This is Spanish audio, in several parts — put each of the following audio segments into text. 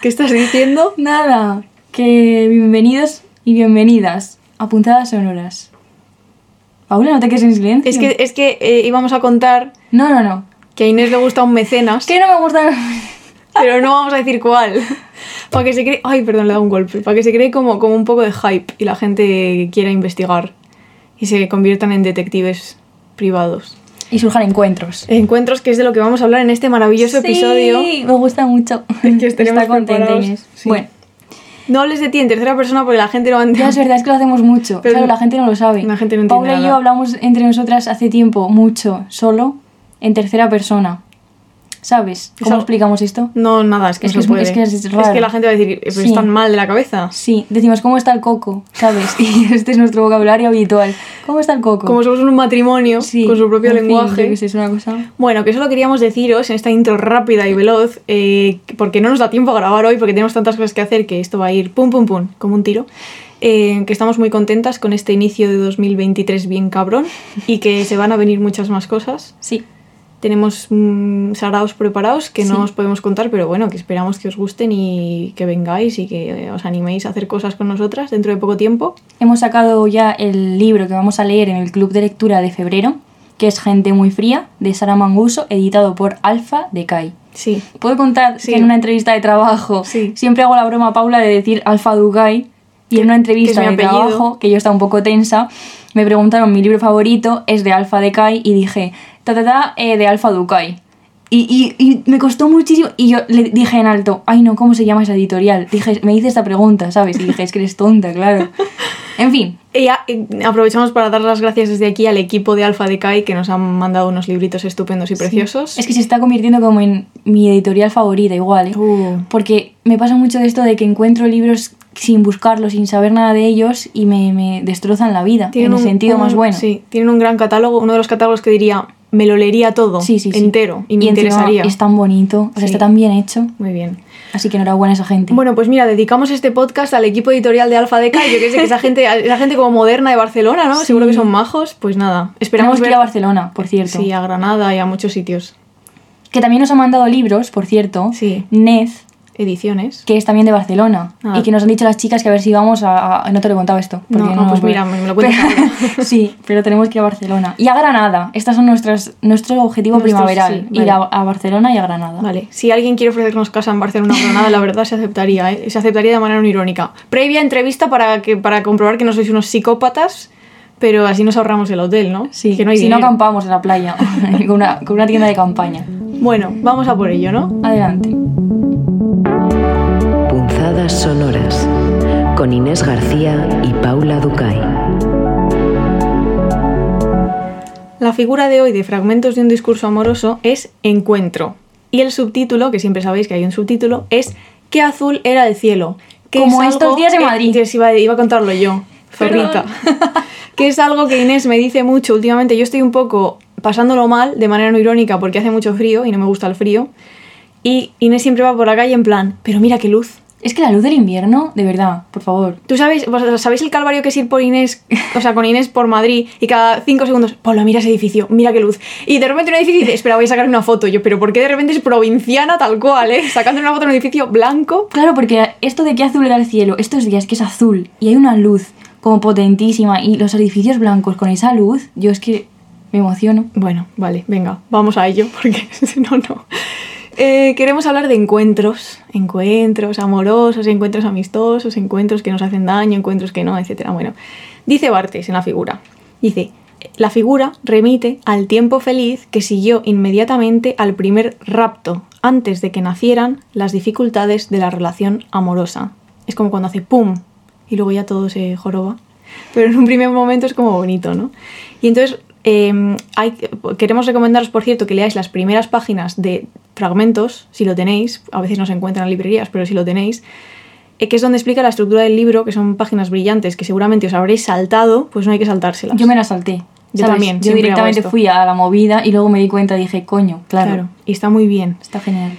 ¿Qué estás diciendo? Nada, que bienvenidos y bienvenidas a Puntadas Sonoras. Paula, no te quedes en silencio. Es que, es que eh, íbamos a contar No, no, no. que a Inés le gusta un mecenas, Que no me gusta... pero no vamos a decir cuál. Para que se cree... Ay, perdón, le he dado un golpe. Para que se cree como, como un poco de hype y la gente quiera investigar y se conviertan en detectives privados. Y surjan encuentros. Encuentros, que es de lo que vamos a hablar en este maravilloso episodio. Sí, me gusta mucho. Es que estaremos Está contenta. Inés. Sí. Bueno, No hables de ti en tercera persona porque la gente no a ya entender. es verdad, es que lo hacemos mucho. Pero claro, la gente no lo sabe. la gente no entiende Paula y yo hablamos entre nosotras hace tiempo mucho, solo, en tercera persona. ¿Sabes? ¿Cómo Eso- explicamos esto? No, nada, es que Es no que es- que es raro. la gente va a decir, pero Sí. están mal de la cabeza. Sí, decimos, ¿cómo está el coco? ¿Sabes? Y este es nuestro vocabulario habitual. ¿Cómo está el coco? Como somos un matrimonio Sí, con su propio en fin, lenguaje. qué sé, es una cosa... Bueno, que solo queríamos deciros en esta intro rápida y veloz, eh, porque no nos da tiempo a grabar hoy, porque tenemos tantas cosas que hacer que esto va a ir pum pum pum, como un tiro. eh, que estamos muy contentas con este inicio de 2023 bien cabrón y que se van a venir muchas más cosas. Sí, Tenemos mm, saraos preparados que no os podemos contar, pero bueno, que esperamos que os gusten y que vengáis y que eh, os animéis a hacer cosas con nosotras dentro de poco tiempo. hemos sacado ya el libro que vamos a leer en el club de lectura de febrero, que es Gente muy fría, de Sara Manguso, editado por Alfa de Kai. Sí, Puedo contar Sí. que en una entrevista de trabajo Sí. siempre hago la broma Paula de decir Alfa Dugai y en una entrevista de trabajo, que yo estaba un poco tensa, me preguntaron mi libro favorito es de Alfa de Kai y dije ta ta ta eh, de Alfa Dukai. Y, y, y me costó muchísimo y yo le dije en alto, ay no, ¿cómo se llama esa editorial? Dije, me hice esta pregunta, ¿sabes? Y dije, es que eres tonta, claro. En fin, Y a- aprovechamos para dar las gracias desde aquí al equipo de Alfa de Kai que nos han mandado unos libritos estupendos y preciosos. Es que se está convirtiendo como en mi editorial favorita, igual, ¿eh? Uh. Porque me pasa mucho de esto de que encuentro libros sin buscarlos, sin saber nada de ellos y me, me destrozan la vida, en el sentido un- más bueno. Sí, tienen un gran catálogo, uno de los catálogos que diría, me lo leería todo, Sí, sí, sí. entero, y me encima interesaría. Es tan bonito, o sea, Sí. está tan bien hecho. Muy bien. Así que enhorabuena a esa gente. Bueno, pues mira, dedicamos este podcast al equipo editorial de Alfa de Kai, yo que sé que esa gente, esa gente como moderna de Barcelona, ¿no? Seguro que son majos, pues nada, esperamos Tenemos que ir ver a Barcelona, por cierto. sí, a Granada y a muchos sitios. Que también nos ha mandado libros, por cierto. Sí. Nez, Ediciones. que es también de Barcelona. Ah. Y que nos han dicho las chicas que a ver si vamos a... a- No te lo he contado esto. porque No, pues mira, me lo ahora. sí, pero tenemos que ir a Barcelona. Y a Granada. Estas son nuestras, nuestro objetivo Nuestros, primaveral. sí, Ir a, vale. a Barcelona y a Granada. Vale, si alguien quiere ofrecernos casa en Barcelona o Granada, la verdad se aceptaría, ¿eh? Se aceptaría de manera irónica. Previa entrevista para, que, para comprobar que no sois unos psicópatas, pero así nos ahorramos el hotel, ¿no? Sí, que no hay si no acampamos en la playa, con, una, con una tienda de campaña. Bueno, vamos a por ello, ¿no? Adelante. Sonoras con Inés García y Paula Ducay. La figura de hoy de Fragmentos de un discurso amoroso es Encuentro. Y el subtítulo, que siempre sabéis que hay un subtítulo, es ¿Qué azul era el cielo? Que Como es estos algo días en que- Madrid. Iba, iba a contarlo yo, zorrita. que es algo que Inés me dice mucho últimamente. Yo estoy un poco pasándolo mal, de manera no irónica, porque hace mucho frío y no me gusta el frío. Y Inés siempre va por la calle en plan, pero mira qué luz. Es que la luz del invierno, de verdad, por favor. ¿Tú sabes, vosotros sabéis el calvario que es ir por Inés, o sea, con Inés por Madrid y cada cinco segundos, Paula, mira ese edificio, mira qué luz. Y de repente un edificio y dice, espera, voy a sacar una foto. Yo, pero ¿por qué de repente es provinciana tal cual, eh? Sacando una foto en un edificio blanco. Claro, porque esto de que azul era el cielo, estos días que es azul y hay una luz como potentísima y los edificios blancos con esa luz, yo es que me emociono. Bueno, vale, venga, vamos a ello, porque si no, no. Eh, queremos hablar de encuentros, encuentros amorosos, encuentros amistosos, encuentros que nos hacen daño, encuentros que no, etc. Bueno, dice Bartes en la figura, dice, la figura remite al tiempo feliz que siguió inmediatamente al primer rapto, antes de que nacieran las dificultades de la relación amorosa. Es como cuando hace ¡pum! y luego ya todo se joroba. Pero en un primer momento es como bonito, ¿no? Y entonces eh, hay, queremos recomendaros, por cierto, que leáis las primeras páginas de fragmentos, si lo tenéis, a veces no se encuentran en librerías, pero si lo tenéis, eh, que es donde explica la estructura del libro, que son páginas brillantes que seguramente os habréis saltado, pues no hay que saltárselas. Yo me la salté. Yo ¿sabes? también, Yo directamente fui a la movida y luego me di cuenta y dije, coño, claro, Claro, y está muy bien. está genial.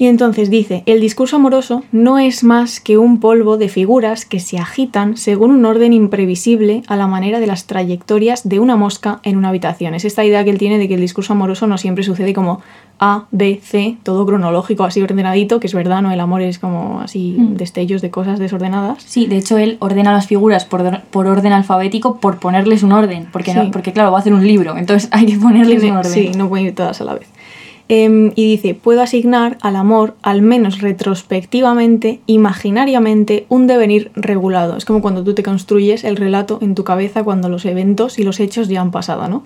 Y entonces dice, el discurso amoroso no es más que un polvo de figuras que se agitan según un orden imprevisible a la manera de las trayectorias de una mosca en una habitación. Es esta idea que él tiene de que el discurso amoroso no siempre sucede como A, B, C, todo cronológico, así ordenadito, que es verdad, ¿no? El amor es como así Mm. destellos de cosas desordenadas. Sí, de hecho él ordena las figuras por, por orden alfabético por ponerles un orden, porque, no- porque claro, va a hacer un libro, entonces hay que ponerles un orden. Sí, no pueden ir todas a la vez. Em, y dice, puedo asignar al amor, al menos retrospectivamente, imaginariamente, un devenir regulado. Es como cuando tú te construyes el relato en tu cabeza cuando los eventos y los hechos ya han pasado, ¿no?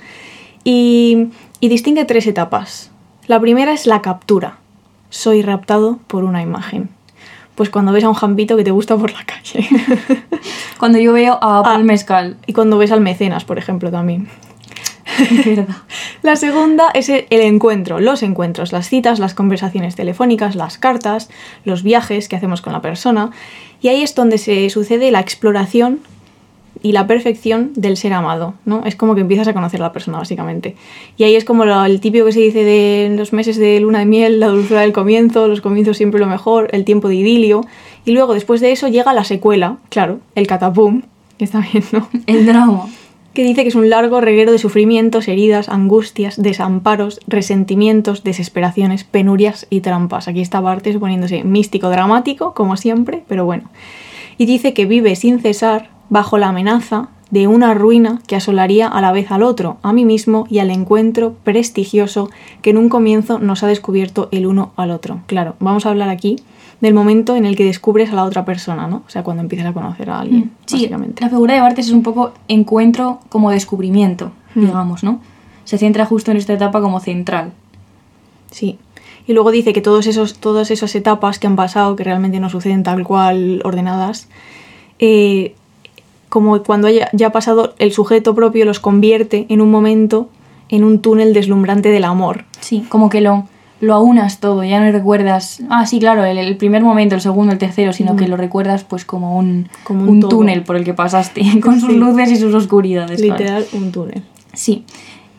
Y, y distingue tres etapas. La primera es la captura. Soy raptado por una imagen. Pues cuando ves a un jambito que te gusta por la calle. Cuando yo veo a Ah. Paul Mezcal, y cuando ves al mecenas, por ejemplo, también. La segunda es el el encuentro, los encuentros, las citas, las conversaciones telefónicas, las cartas, los viajes que hacemos con la persona. Y ahí es donde se sucede la exploración y la perfección del ser amado, ¿no? Es como que empiezas a conocer a la persona, básicamente. Y ahí es como lo- el típico que se dice de los meses de luna de miel, la dulzura del comienzo, los comienzos siempre lo mejor, el tiempo de idilio. Y luego, después de eso, llega la secuela, claro, el catapum, que está bien, ¿no? El drama. Que dice que es un largo reguero de sufrimientos, heridas, angustias, desamparos, resentimientos, desesperaciones, penurias y trampas. Aquí está Bartes poniéndose místico dramático, como siempre, pero bueno. Y dice que vive sin cesar bajo la amenaza de una ruina que asolaría a la vez al otro, a mí mismo y al encuentro prestigioso que en un comienzo nos ha descubierto el uno al otro. Claro, vamos a hablar aquí del momento en el que descubres a la otra persona, ¿no? O sea, cuando empiezas a conocer a alguien, Sí, básicamente. la figura de Bartes es un poco encuentro como descubrimiento, Mm. digamos, ¿no? Se centra justo en esta etapa como central. Sí. Y luego dice que todos esos, todas esas etapas que han pasado, que realmente no suceden tal cual ordenadas, eh, como cuando haya, ya ha pasado el sujeto propio los convierte en un momento en un túnel deslumbrante del amor. Sí, como que lo, lo aunas todo, ya no recuerdas, ah, sí, claro, el, el primer momento, el segundo, el tercero, sino que lo recuerdas pues como un, Como un túnel por el que pasaste, con sus Sí. luces y sus oscuridades. claro. Literal, un túnel. Sí.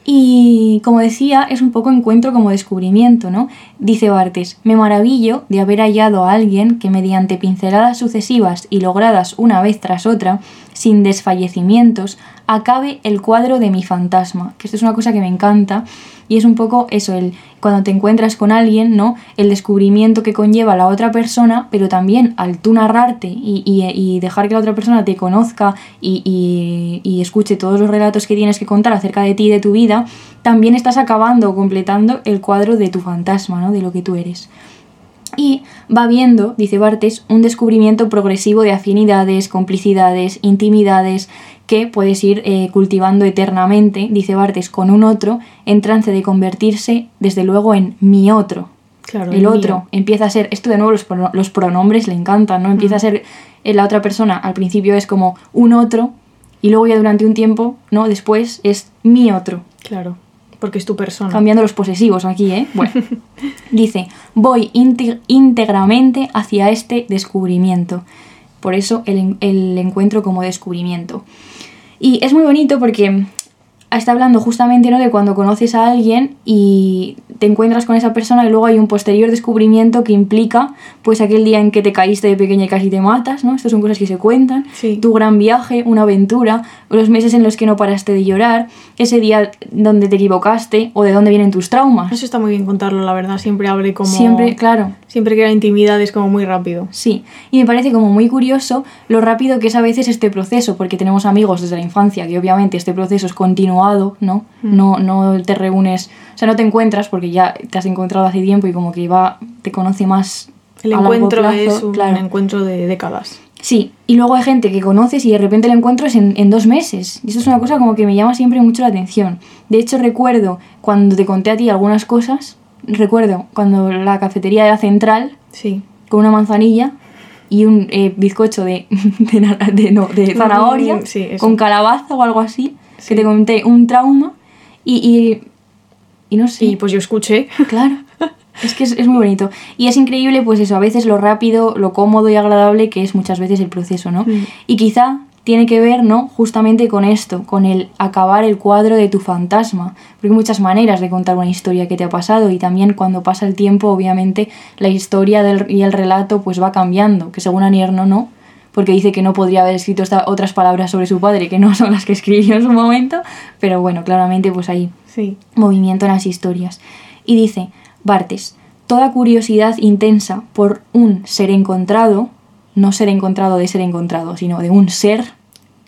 Y como decía, es un poco encuentro como descubrimiento, ¿no? Dice Bartes, me maravillo de haber hallado a alguien que mediante pinceladas sucesivas y logradas una vez tras otra, sin desfallecimientos, acabe el cuadro de mi fantasma. Que esto es una cosa que me encanta y es un poco eso, el cuando te encuentras con alguien, ¿no? El descubrimiento que conlleva la otra persona, pero también al tú narrarte y, y- y dejar que la otra persona te conozca y, y- escuche todos los relatos que tienes que contar acerca de ti y de tu vida, también estás acabando o completando el cuadro de tu fantasma, ¿no? De lo que tú eres. Y va viendo, dice Bartes, un descubrimiento progresivo de afinidades, complicidades, intimidades que puedes ir eh, cultivando eternamente, dice Bartes, con un otro, en trance de convertirse, desde luego, en mi otro. Claro, el el otro mío. empieza a ser, esto de nuevo los, prono- los pronombres le encantan, ¿no? Empieza a ser, eh, la otra persona al principio es como un otro y luego ya durante un tiempo, ¿no? Después es mi otro. Claro, porque es tu persona. Cambiando los posesivos aquí, ¿eh? Bueno, dice, voy íntegramente hacia este descubrimiento. Por eso el, el encuentro como descubrimiento. Y es muy bonito porque está hablando justamente ¿no? de cuando conoces a alguien y te encuentras con esa persona y luego hay un posterior descubrimiento que implica pues aquel día en que te caíste de pequeña y casi te matas, ¿no? Estas son cosas que se cuentan. Sí. Tu gran viaje, una aventura, los meses en los que no paraste de llorar, ese día donde te equivocaste o de dónde vienen tus traumas. Eso está muy bien contarlo, la verdad. Siempre abre como... Siempre, claro, Siempre crea intimidad, es como muy rápido. Sí, y me parece como muy curioso lo rápido que es a veces este proceso, porque tenemos amigos desde la infancia, que obviamente este proceso es continuado, ¿no? Mm. No, no te reúnes, o sea, no te encuentras porque ya te has encontrado hace tiempo y como que va, te conoce más. El a largo encuentro plazo, es un claro. encuentro de décadas. Sí, y luego hay gente que conoces y de repente el encuentro es en, en dos meses. Y eso es una cosa como que me llama siempre mucho la atención. De hecho, recuerdo cuando te conté a ti algunas cosas, recuerdo cuando la cafetería era central, Sí. con una manzanilla y un eh, bizcocho de, de, no, de zanahoria Mm, sí, eso. con calabaza o algo así, Sí. que te comenté un trauma y, y, y no sé, Y pues yo escuché. claro, es que es, es muy bonito. Y es increíble pues eso, a veces lo rápido, lo cómodo y agradable que es muchas veces el proceso, ¿no? Mm. Y quizá tiene que ver, ¿no? Justamente con esto, con el acabar el cuadro de tu fantasma. Porque hay muchas maneras de contar una historia que te ha pasado y también cuando pasa el tiempo, obviamente, la historia del, y el relato pues va cambiando, que según Anierno no, porque dice que no podría haber escrito esta- otras palabras sobre su padre que no son las que escribió en su momento, pero bueno, claramente pues hay Sí. movimiento en las historias. Y dice, Bartes, toda curiosidad intensa por un ser encontrado, no ser encontrado de ser encontrado, sino de un ser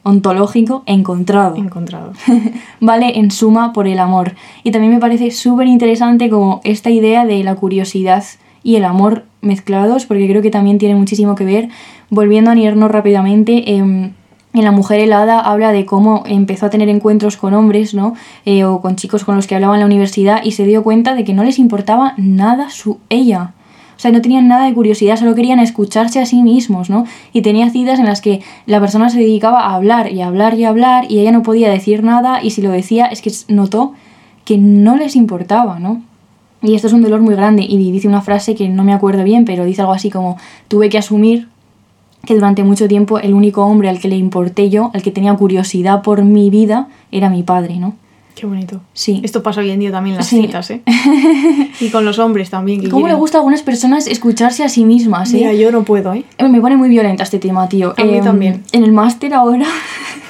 ontológico encontrado, Encontrado. vale en suma por el amor. Y también me parece súper interesante como esta idea de la curiosidad y el amor mezclados, porque creo que también tiene muchísimo que ver. Volviendo a Nierno rápidamente, em, en La Mujer Helada habla de cómo empezó a tener encuentros con hombres, ¿no? Eh, o con chicos con los que hablaba en la universidad y se dio cuenta de que no les importaba nada su ella. O sea, no tenían nada de curiosidad, solo querían escucharse a sí mismos, ¿no? Y tenía citas en las que la persona se dedicaba a hablar y hablar y hablar y ella no podía decir nada y si lo decía es que notó que no les importaba, ¿no? Y esto es un dolor muy grande y dice una frase que no me acuerdo bien, pero dice algo así como tuve que asumir que durante mucho tiempo el único hombre al que le importé yo, al que tenía curiosidad por mi vida, era mi padre, ¿no? Qué bonito. Sí. Esto pasa hoy en día también en las Sí. citas, ¿eh? y con los hombres también. Que ¿Cómo le quieren- gusta a algunas personas escucharse a sí mismas, eh? Mira, yo no puedo, ¿eh? Eh, Me pone muy violenta este tema, tío. A mí Em, también. En el máster ahora,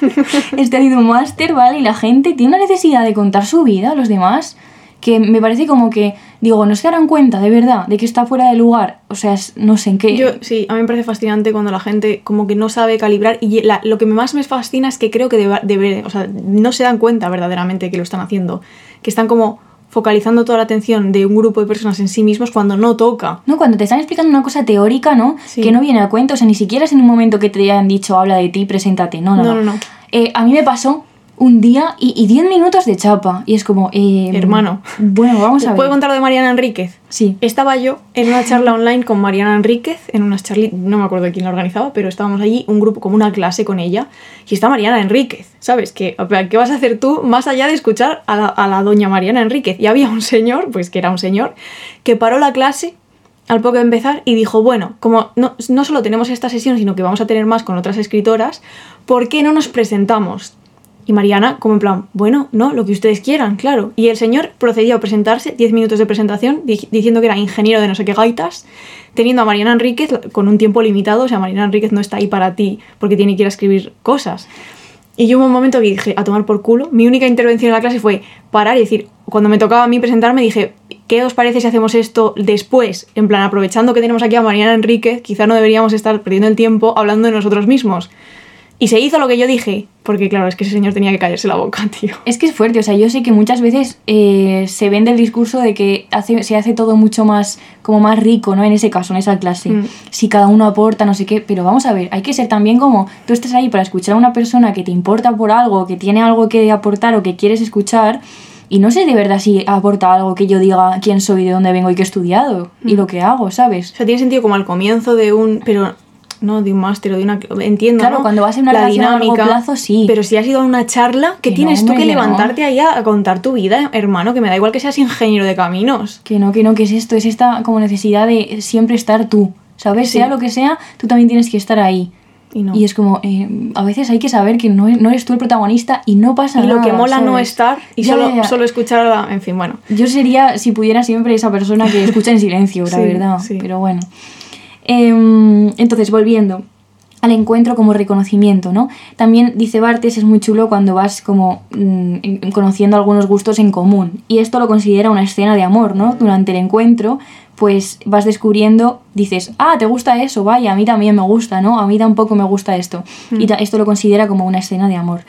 estoy haciendo un máster, ¿vale? Y la gente tiene una necesidad de contar su vida a los demás que me parece como que, digo, no se darán cuenta de verdad de que está fuera de lugar. O sea, no sé en qué. Yo, sí, a mí me parece fascinante cuando la gente como que no sabe calibrar y la- lo que más me fascina es que creo que debe, debe- o sea, no se dan cuenta verdaderamente que lo están haciendo, que están como focalizando toda la atención de un grupo de personas en sí mismos cuando no toca. No, cuando te están explicando una cosa teórica, ¿no? Sí. Que no viene a cuento, o sea, ni siquiera es en un momento que te hayan dicho, habla de ti, preséntate. No, no, No, no. no, no. Eh, a mí me pasó un día y y 10 minutos de chapa. Y es como, eh, Hermano. Bueno, vamos a ver. ¿Puedo contar lo de Mariana Enríquez? Sí. Estaba yo en una charla online con Mariana Enríquez, en unas charlitas, no me acuerdo de quién la organizaba, pero estábamos allí, un grupo, como una clase con ella, y está Mariana Enríquez, ¿sabes? ¿Qué, ¿Qué vas a hacer tú más allá de escuchar a la, a la doña Mariana Enríquez? Y había un señor, pues que era un señor, que paró la clase al poco de empezar y dijo, bueno, como no, no solo tenemos esta sesión, sino que vamos a tener más con otras escritoras, ¿por qué no nos presentamos? Y Mariana, como en plan, bueno, no, lo que ustedes quieran, claro. Y el señor procedió a presentarse, 10 minutos de presentación, di- diciendo que era ingeniero de no sé qué gaitas, teniendo a Mariana Enríquez con un tiempo limitado, o sea, Mariana Enríquez no está ahí para ti porque tiene que ir a escribir cosas. Y yo hubo un momento que dije, a tomar por culo, mi única intervención en la clase fue parar y decir, cuando me tocaba a mí presentarme, dije, ¿qué os parece si hacemos esto después? En plan, aprovechando que tenemos aquí a Mariana Enríquez, quizá no deberíamos estar perdiendo el tiempo hablando de nosotros mismos. Y se hizo lo que yo dije, porque claro, es que ese señor tenía que callarse la boca, tío. Es que es fuerte, o sea, yo sé que muchas veces eh, se vende el discurso de que hace, se hace todo mucho más, como más rico, ¿no? En ese caso, en esa clase. Mm. Si cada uno aporta, no sé qué, pero vamos a ver, hay que ser también como, tú estás ahí para escuchar a una persona que te importa por algo, que tiene algo que aportar o que quieres escuchar, y no sé de verdad si aporta algo que yo diga quién soy, de dónde vengo y qué he estudiado, y Mm. lo que hago, ¿sabes? O sea, tiene sentido como al comienzo de un... Pero no de un máster o de una... Entiendo, Claro, ¿no? cuando vas en una La relación a largo dinámica, plazo, sí. Pero si has ido a una charla, ¿qué Que no, tienes tú que no. levantarte ahí a, a contar tu vida, hermano? Que me da igual que seas ingeniero de caminos. Que no, que no, que es esto, es esta como necesidad de siempre estar tú, ¿sabes? Sí. Sea lo que sea, tú también tienes que estar ahí. Y no. Y es como, eh, a veces hay que saber que no, no eres tú el protagonista y no pasa Y nada. lo que mola no estar y Ya, solo, ya, solo escuchar a la... En fin, bueno. Yo sería, si pudiera, siempre esa persona que escucha en silencio, la Sí, verdad. sí. Pero bueno. Em, entonces, volviendo al encuentro como reconocimiento, ¿no? También dice Bartes, es muy chulo cuando vas como mm, en- conociendo algunos gustos en común. Y esto lo considera una escena de amor, ¿no? Durante el encuentro, pues vas descubriendo, dices, ah, ¿te gusta eso? Vaya, a mí también me gusta, ¿no? A mí tampoco me gusta esto. Y ta- esto lo considera como una escena de amor.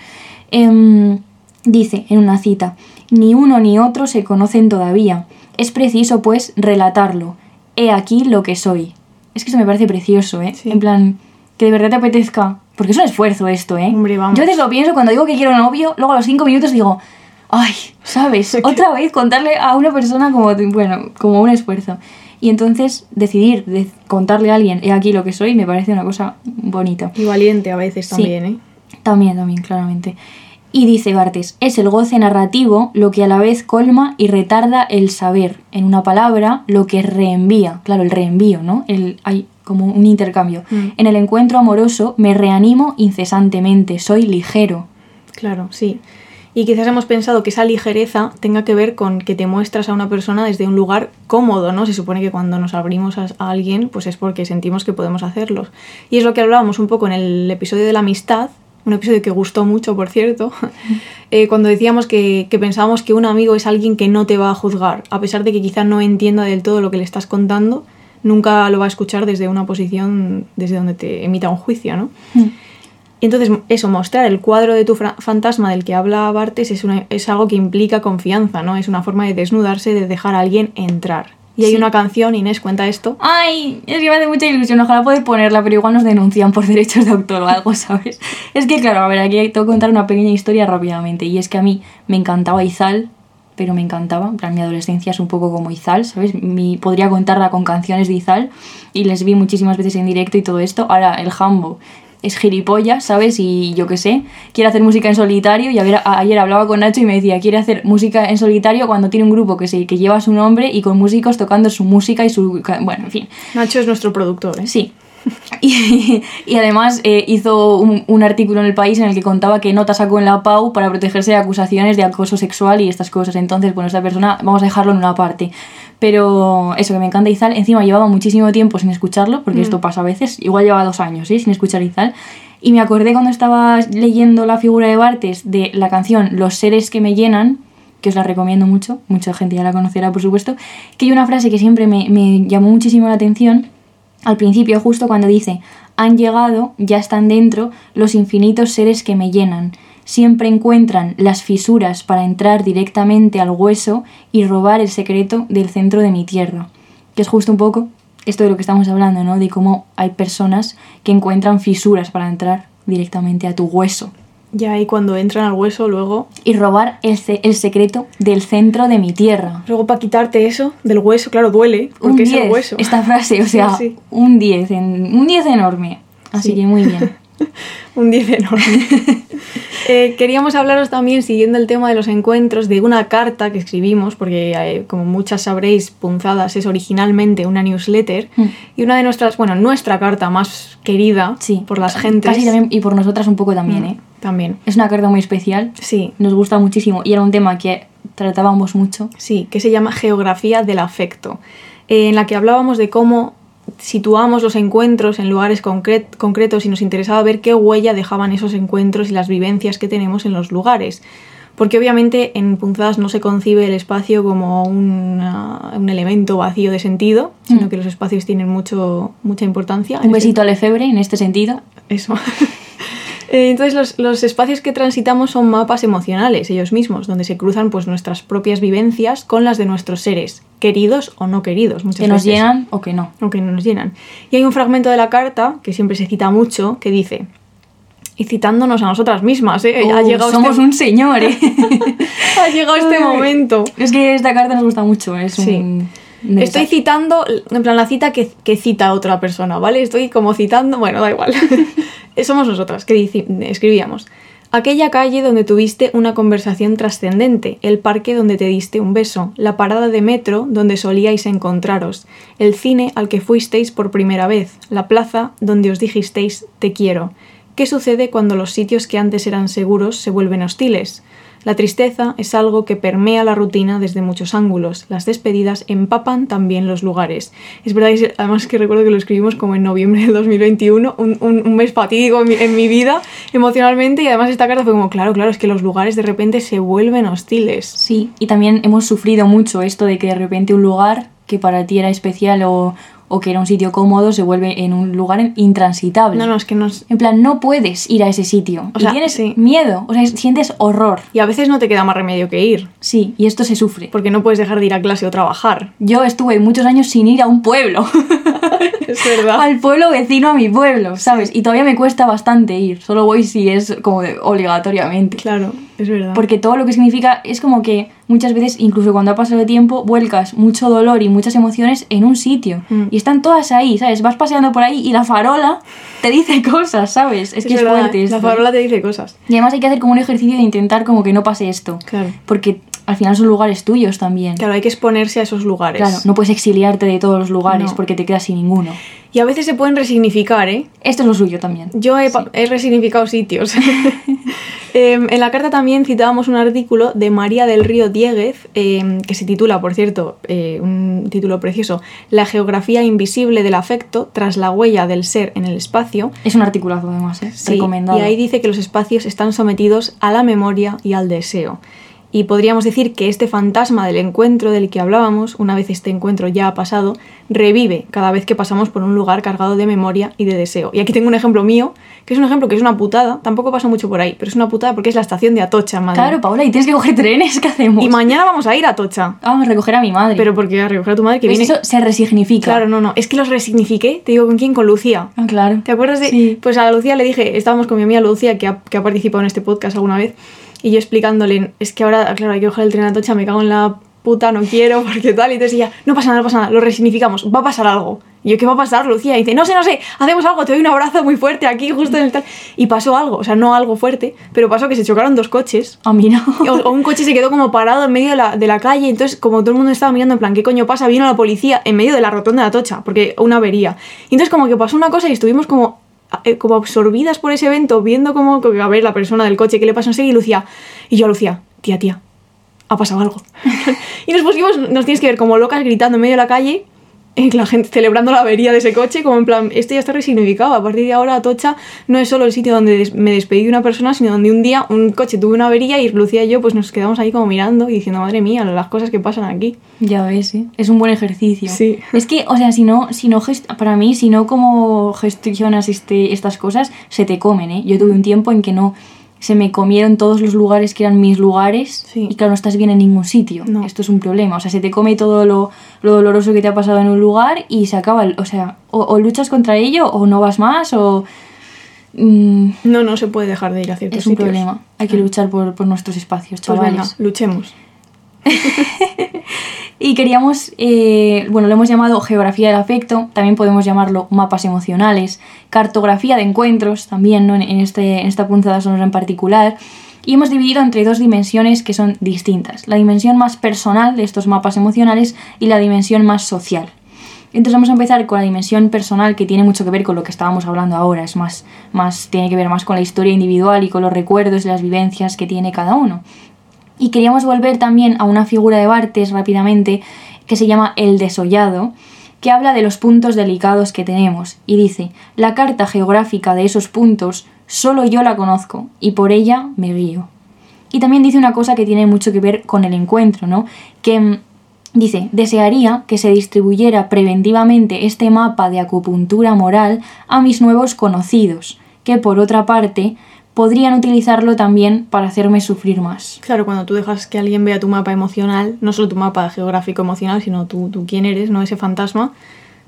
Em, dice en una cita, ni uno ni otro se conocen todavía. Es preciso, pues, relatarlo. He aquí lo que soy. Es que esto me parece precioso, ¿eh? Sí. En plan, que de verdad te apetezca. Porque es un esfuerzo esto, ¿eh? Hombre, vamos. Yo a veces lo pienso cuando digo que quiero novio, luego a los cinco minutos digo, ay, ¿sabes? Otra vez contarle a una persona como, bueno, como un esfuerzo. Y entonces decidir de contarle a alguien, he aquí lo que soy, me parece una cosa bonita. Y valiente a veces Sí. también, ¿eh? También, también, claramente. Y dice Bartes, es el goce narrativo lo que a la vez colma y retarda el saber. En una palabra, lo que reenvía. Claro, el reenvío, ¿no? El, ay, como un intercambio. Mm. En el encuentro amoroso me reanimo incesantemente, soy ligero. Claro, sí. Y quizás hemos pensado que esa ligereza tenga que ver con que te muestras a una persona desde un lugar cómodo, ¿no? Se supone que cuando nos abrimos a, a alguien, pues es porque sentimos que podemos hacerlo. Y es lo que hablábamos un poco en el episodio de la amistad, un episodio que gustó mucho, por cierto, eh, cuando decíamos que, que pensábamos que un amigo es alguien que no te va a juzgar, a pesar de que quizás no entienda del todo lo que le estás contando, nunca lo va a escuchar desde una posición, desde donde te emita un juicio, ¿no? Y entonces, eso, mostrar el cuadro de tu fantasma del que habla Bartes es, una- es algo que implica confianza, ¿no? Es una forma de desnudarse, de dejar a alguien entrar. Y hay Sí. una canción, Inés, cuenta esto. Ay, es que me hace mucha ilusión, ojalá poder ponerla, pero igual nos denuncian por derechos de autor o algo, ¿sabes? Es que, claro, a ver, aquí tengo que contar una pequeña historia rápidamente, y es que a mí me encantaba Izal, pero me encantaba, en plan, mi adolescencia es un poco como Izal, ¿sabes? Mi, podría contarla con canciones de Izal, y les vi muchísimas veces en directo y todo esto. Ahora, el Jambo es gilipollas, ¿sabes? Y yo qué sé, quiere hacer música en solitario. Y a ver, a- ayer hablaba con Nacho y me decía, quiere hacer música en solitario cuando tiene un grupo que, se, que lleva su nombre y con músicos tocando su música y su... Bueno, en fin. Nacho es nuestro productor, ¿eh? Sí. Y, y además eh, hizo un, un artículo en el país en el que contaba que nota sacó en la PAU para protegerse de acusaciones de acoso sexual y estas cosas. Entonces, bueno, esta persona, vamos a dejarlo en una parte. Pero eso, que me encanta Izal. Encima llevaba muchísimo tiempo sin escucharlo, porque esto pasa a veces. Igual llevaba dos años, ¿sí? Sin escuchar Izal. Y me acordé cuando estaba leyendo la figura de Bartes de la canción Los seres que me llenan, que os la recomiendo mucho, mucha gente ya la conocerá por supuesto, que hay una frase que siempre me, me llamó muchísimo la atención, al principio justo cuando dice, han llegado, ya están dentro, los infinitos seres que me llenan, siempre encuentran las fisuras para entrar directamente al hueso y robar el secreto del centro de mi tierra, que es justo un poco esto de lo que estamos hablando, ¿no? De cómo hay personas que encuentran fisuras para entrar directamente a tu hueso Ya ahí cuando entran al hueso, luego... y robar el, ce- el secreto del centro de mi tierra. Luego para quitarte eso del hueso, claro, duele, Un porque es 10, el hueso. esta frase, o Sí, sea, sí. un 10, en, un 10 enorme. Así Sí. que muy bien. Un 10 enorme. Eh, queríamos hablaros también, siguiendo el tema de los encuentros, de una carta que escribimos, porque eh, como muchas sabréis, Punzadas es originalmente una newsletter, Mm. y una de nuestras, bueno, nuestra carta más querida Sí. por las gentes. Casi también, y por nosotras un poco también, Mm, ¿eh? También, Es una carta muy especial, sí, nos gusta muchísimo y era un tema que tratábamos mucho. sí, que se llama Geografía del Afecto, eh, en la que hablábamos de cómo situamos los encuentros en lugares concret- concretos y nos interesaba ver qué huella dejaban esos encuentros y las vivencias que tenemos en los lugares. Porque obviamente en Punzadas no se concibe el espacio como una- un elemento vacío de sentido, sino Mm. que los espacios tienen mucho, mucha importancia. Un besito a Lefebvre en este sentido. Eso. Eh, Entonces los, los espacios que transitamos son mapas emocionales ellos mismos, donde se cruzan pues nuestras propias vivencias con las de nuestros seres, queridos o no queridos, muchas Que nos veces. llenan o que no. o que no nos llenan. Y hay un fragmento de la carta que siempre se cita mucho que dice, y citándonos a nosotras mismas, ¿eh? ha, Oh, llegado somos este, un señor, ¿eh? ha llegado este momento. es que esta carta nos gusta mucho, es Sí. un... Estoy citando, en plan, la cita que, que cita otra persona, ¿vale? Estoy como citando, bueno, da igual. Somos nosotras, que escribíamos. Aquella calle donde tuviste una conversación trascendente, el parque donde te diste un beso, la parada de metro donde solíais encontraros, el cine al que fuisteis por primera vez, la plaza donde os dijisteis te quiero. ¿Qué sucede cuando los sitios que antes eran seguros se vuelven hostiles? La tristeza es algo que permea la rutina desde muchos ángulos. Las despedidas empapan también los lugares. Es verdad, además que recuerdo que lo escribimos como en noviembre del 2021, un, un- un mes fatídico en mi, en mi vida emocionalmente y además esta carta fue como, claro, claro, es que los lugares de repente se vuelven hostiles. Sí, y también hemos sufrido mucho esto de que de repente un lugar que para ti era especial o, o que era un sitio cómodo se vuelve en un lugar intransitable. No, no, es que nos... En plan, no puedes ir a ese sitio. O y sea, tienes sí. miedo, o sea, sientes horror. Y a veces no te queda más remedio que ir, Sí, y esto se sufre. porque no puedes dejar de ir a clase o trabajar. Yo estuve muchos años sin ir a un pueblo. Es verdad. Al pueblo vecino a mi pueblo, ¿sabes? Y todavía me cuesta bastante ir. Solo voy si es como de- obligatoriamente. Claro, es verdad. Porque todo lo que significa es como que muchas veces, incluso cuando ha pasado el tiempo, vuelcas mucho dolor y muchas emociones en un sitio. Mm. Y están todas ahí, ¿sabes? Vas paseando por ahí y la farola te dice cosas, ¿sabes? Es, que es fuerte esto. La farola te dice cosas. Y además hay que hacer como un ejercicio de intentar como que no pase esto. Claro. Porque al final son lugares tuyos también. Claro, hay que exponerse a esos lugares. Claro, no puedes exiliarte de todos los lugares No. porque te quedas sin ninguno. Y a veces se pueden resignificar, ¿eh? Esto es lo suyo también. Yo he, resignificado sitios. Em, en la carta también citábamos un artículo de María del Río Dieguez, em, que se titula, por cierto, eh, un título precioso, La geografía invisible del afecto tras la huella del ser en el espacio. Es un articulazo además, ¿eh? Sí, recomendado. Y ahí dice que los espacios están sometidos a la memoria y al deseo. Y podríamos decir que este fantasma del encuentro del que hablábamos, una vez este encuentro ya ha pasado, revive cada vez que pasamos por un lugar cargado de memoria y de deseo. Y aquí tengo un ejemplo mío, que es un ejemplo que es una putada, tampoco pasa mucho por ahí, pero es una putada porque es la estación de Atocha en Madrid. Claro, Paula, y tienes que coger trenes, ¿qué hacemos? Y mañana vamos a ir a Atocha. Vamos a recoger a mi madre. Pero porque a recoger a tu madre que Pues viene... eso se resignifica. Claro, no, no, es que los resignifiqué, te digo con quién, con Lucía. Ah, claro. ¿Te acuerdas de.? Sí. Pues a Lucía le dije, estábamos con mi amiga Lucía, que ha, que ha participado en este podcast alguna vez, y yo explicándole, es que ahora, claro, hay que coger el tren a Atocha, me cago en la puta, no quiero, porque tal. Y entonces ella, no pasa nada, no pasa nada, lo resignificamos, va a pasar algo. Y yo, ¿qué va a pasar, Lucía? Y dice, no sé, no sé, hacemos algo, te doy un abrazo muy fuerte aquí, justo en el tal. Y pasó algo, o sea, no algo fuerte, pero pasó que se chocaron dos coches. Ah, mira. O, o un coche se quedó como parado en medio de la, de la calle, entonces como todo el mundo estaba mirando en plan, ¿qué coño pasa? Vino la policía en medio de la rotonda de Atocha, porque una avería. Y entonces como que pasó una cosa y estuvimos como, como absorbidas por ese evento, viendo que, a ver, la persona del coche, qué le pasa, no sé, y Lucía, y yo a Lucía, tía, tía, ha pasado algo. y nos pusimos, nos tienes que ver como locas gritando en medio de la calle, eh, la gente celebrando la avería de ese coche, como en plan, esto ya está resignificado. A partir de ahora, Atocha no es solo el sitio donde des- me despedí de una persona, sino donde un día un coche tuvo una avería y Lucía y yo pues nos quedamos ahí como mirando y diciendo, madre mía, las cosas que pasan aquí. Ya ves, ¿eh? Es un buen ejercicio. Sí. Es que, o sea, si no, si no para mí, si no como gestionas este, estas cosas, se te comen, ¿eh? Yo tuve un tiempo en que no se me comieron todos los lugares que eran mis lugares Sí. y claro, no estás bien en ningún sitio. No. Esto es un problema. O sea, se te come todo lo, lo doloroso que te ha pasado en un lugar y se acaba. O sea, o, o luchas contra ello o no vas más o... mm, No, no se puede dejar de ir a ciertos es un sitios. problema. Hay que luchar por, por nuestros espacios, Pues chavales. venga, luchemos. Y queríamos, eh, bueno, lo hemos llamado geografía del afecto, también podemos llamarlo mapas emocionales, cartografía de encuentros, también en este, en esta punzada sonora en particular. Y hemos dividido entre dos dimensiones que son distintas, la dimensión más personal de estos mapas emocionales y la dimensión más social. Entonces vamos a empezar con la dimensión personal que tiene mucho que ver con lo que estábamos hablando ahora, es más, más tiene que ver más con la historia individual y con los recuerdos y las vivencias que tiene cada uno. Y queríamos volver también a una figura de Bartes rápidamente que se llama El desollado, que habla de los puntos delicados que tenemos y dice, la carta geográfica de esos puntos solo yo la conozco y por ella me guío. Y también dice una cosa que tiene mucho que ver con el encuentro, ¿no? Que mm, dice, desearía que se distribuyera preventivamente este mapa de acupuntura moral a mis nuevos conocidos, que por otra parte podrían utilizarlo también para hacerme sufrir más. Claro, cuando tú dejas que alguien vea tu mapa emocional, no solo tu mapa geográfico emocional, sino tú, tú quién eres, no ese fantasma,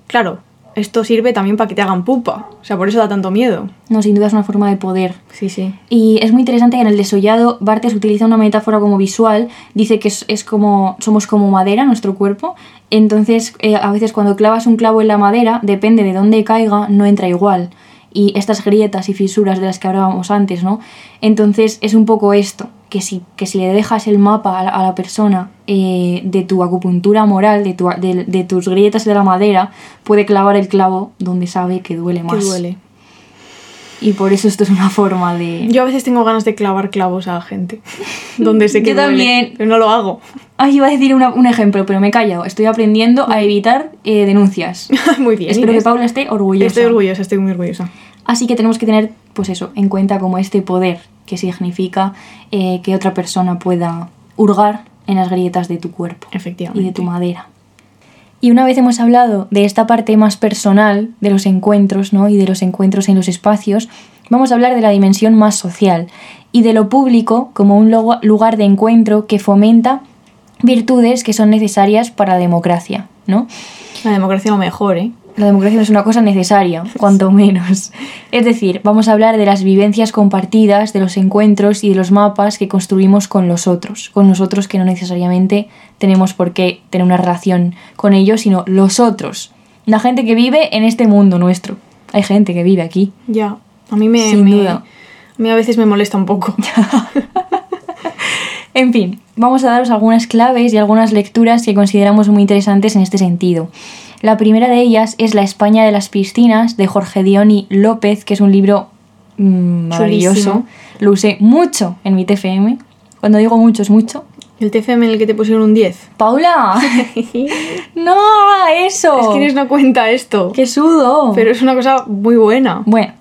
claro, esto sirve también para que te hagan pupa. O sea, por eso da tanto miedo. No, sin duda es una forma de poder. Sí, sí. Y es muy interesante que en el desollado Bartes utiliza una metáfora como visual, dice que es, es como somos como madera nuestro cuerpo, entonces eh, a veces cuando clavas un clavo en la madera, depende de dónde caiga, no entra igual. Y estas grietas y fisuras de las que hablábamos antes, ¿no? Entonces es un poco esto, que si, que si le dejas el mapa a la, a la persona eh, de tu acupuntura moral, de, tu, de, de tus grietas de la madera, puede clavar el clavo donde sabe que duele Que más. duele. Y por eso esto es una forma de... Yo a veces tengo ganas de clavar clavos a la gente. Donde sé que Yo duele, también. Pero no lo hago. Ay, iba a decir una- un ejemplo, pero me he callado. Estoy aprendiendo a evitar eh, denuncias. muy bien. Espero que. Paula esté orgullosa. Estoy orgullosa, estoy muy orgullosa. Así que tenemos que tener, pues eso, en cuenta como este poder que significa eh, que otra persona pueda hurgar en las grietas de tu cuerpo y Efectivamente. de tu madera. Y una vez hemos hablado de esta parte más personal de los encuentros, ¿no? Y de los encuentros en los espacios, vamos a hablar de la dimensión más social y de lo público como un lugar- de encuentro que fomenta virtudes que son necesarias para la democracia, ¿no? La democracia lo mejor, ¿eh? La democracia no es una cosa necesaria, cuanto menos. Es decir, vamos a hablar de las vivencias compartidas, de los encuentros y de los mapas que construimos con los otros, con los otros que no necesariamente tenemos por qué tener una relación con ellos, sino los otros, la gente que vive en este mundo nuestro. Hay gente que vive aquí. Ya. A mí me. Sin me- duda. A mí a veces me molesta un poco. En fin, vamos a daros algunas claves y algunas lecturas que consideramos muy interesantes en este sentido. La primera de ellas es La España de las piscinas de Jorge Dioni López, que es un libro mm, maravilloso. Chulísimo. Lo usé mucho en mi TFM. Cuando digo mucho es mucho. El TFM en el que te pusieron un 10. Paula, no eso. Es que no cuenta esto. ¡Qué sudo! Pero es una cosa muy buena. Bueno,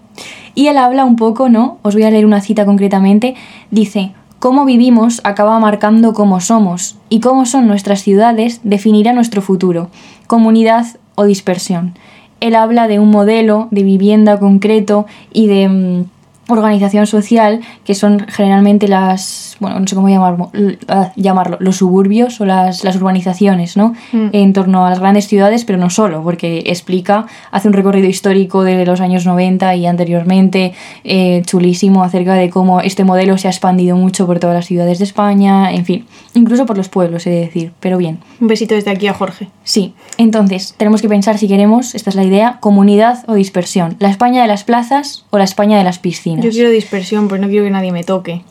y él habla un poco, ¿no? Os voy a leer una cita concretamente. Dice, cómo vivimos acaba marcando cómo somos y cómo son nuestras ciudades definirá nuestro futuro, comunidad o dispersión. Él habla de un modelo de vivienda concreto y de mm, organización social que son generalmente las, bueno, no sé cómo llamarlo, ah, llamarlo los suburbios o las, las urbanizaciones, ¿no? Mm. En torno a las grandes ciudades, pero no solo, porque explica, hace un recorrido histórico de los años 90 y anteriormente, eh, chulísimo, acerca de cómo este modelo se ha expandido mucho por todas las ciudades de España, en fin, incluso por los pueblos, he de decir, pero bien. Un besito desde aquí a Jorge. Sí, entonces tenemos que pensar si queremos, esta es la idea, comunidad o dispersión, la España de las plazas o la España de las piscinas. Yo quiero dispersión, pues no quiero que nadie me toque.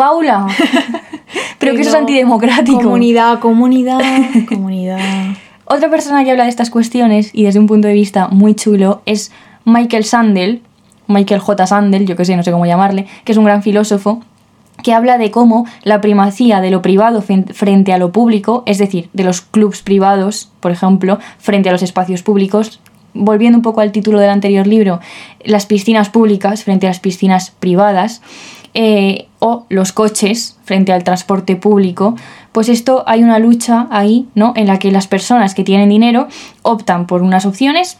Paula, pero que eso es antidemocrático. Comunidad, comunidad, comunidad. Otra persona que habla de estas cuestiones y desde un punto de vista muy chulo es Michael Sandel, Michael J. Sandel, yo que sé, no sé cómo llamarle, que es un gran filósofo que habla de cómo la primacía de lo privado frente a lo público, es decir, de los clubs privados, por ejemplo, frente a los espacios públicos, volviendo un poco al título del anterior libro, las piscinas públicas frente a las piscinas privadas, eh, o los coches frente al transporte público, pues esto hay una lucha ahí, ¿no? En la que las personas que tienen dinero optan por unas opciones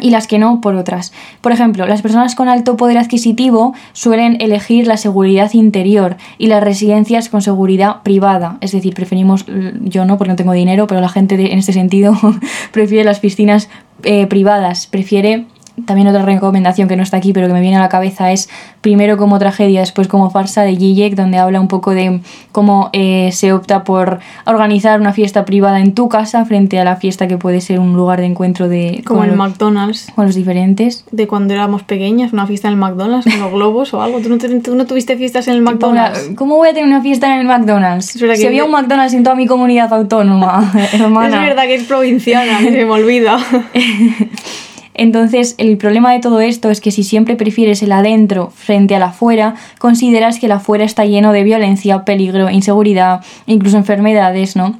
y las que no por otras. Por ejemplo, las personas con alto poder adquisitivo suelen elegir la seguridad interior y las residencias con seguridad privada. Es decir, preferimos, yo no porque no tengo dinero, pero la gente en este sentido prefiere las piscinas eh, privadas, prefiere... También otra recomendación que no está aquí, pero que me viene a la cabeza es primero como tragedia, después como farsa de Zizek, donde habla un poco de cómo eh, se opta por organizar una fiesta privada en tu casa frente a la fiesta que puede ser un lugar de encuentro de Como el los- McDonald's. con los diferentes. De cuando éramos pequeñas, una fiesta en el McDonald's, con los globos o algo. ¿Tú no, te- tú no tuviste fiestas en el McDonald's? ¿Cómo voy a tener una fiesta en el McDonald's? Es Si había un McDonald's en toda mi comunidad autónoma, hermana. Es verdad que es provinciana, que se me olvida. Entonces, el problema de todo esto es que si siempre prefieres el adentro frente al afuera, consideras que el afuera está lleno de violencia, peligro, inseguridad, incluso enfermedades, ¿no?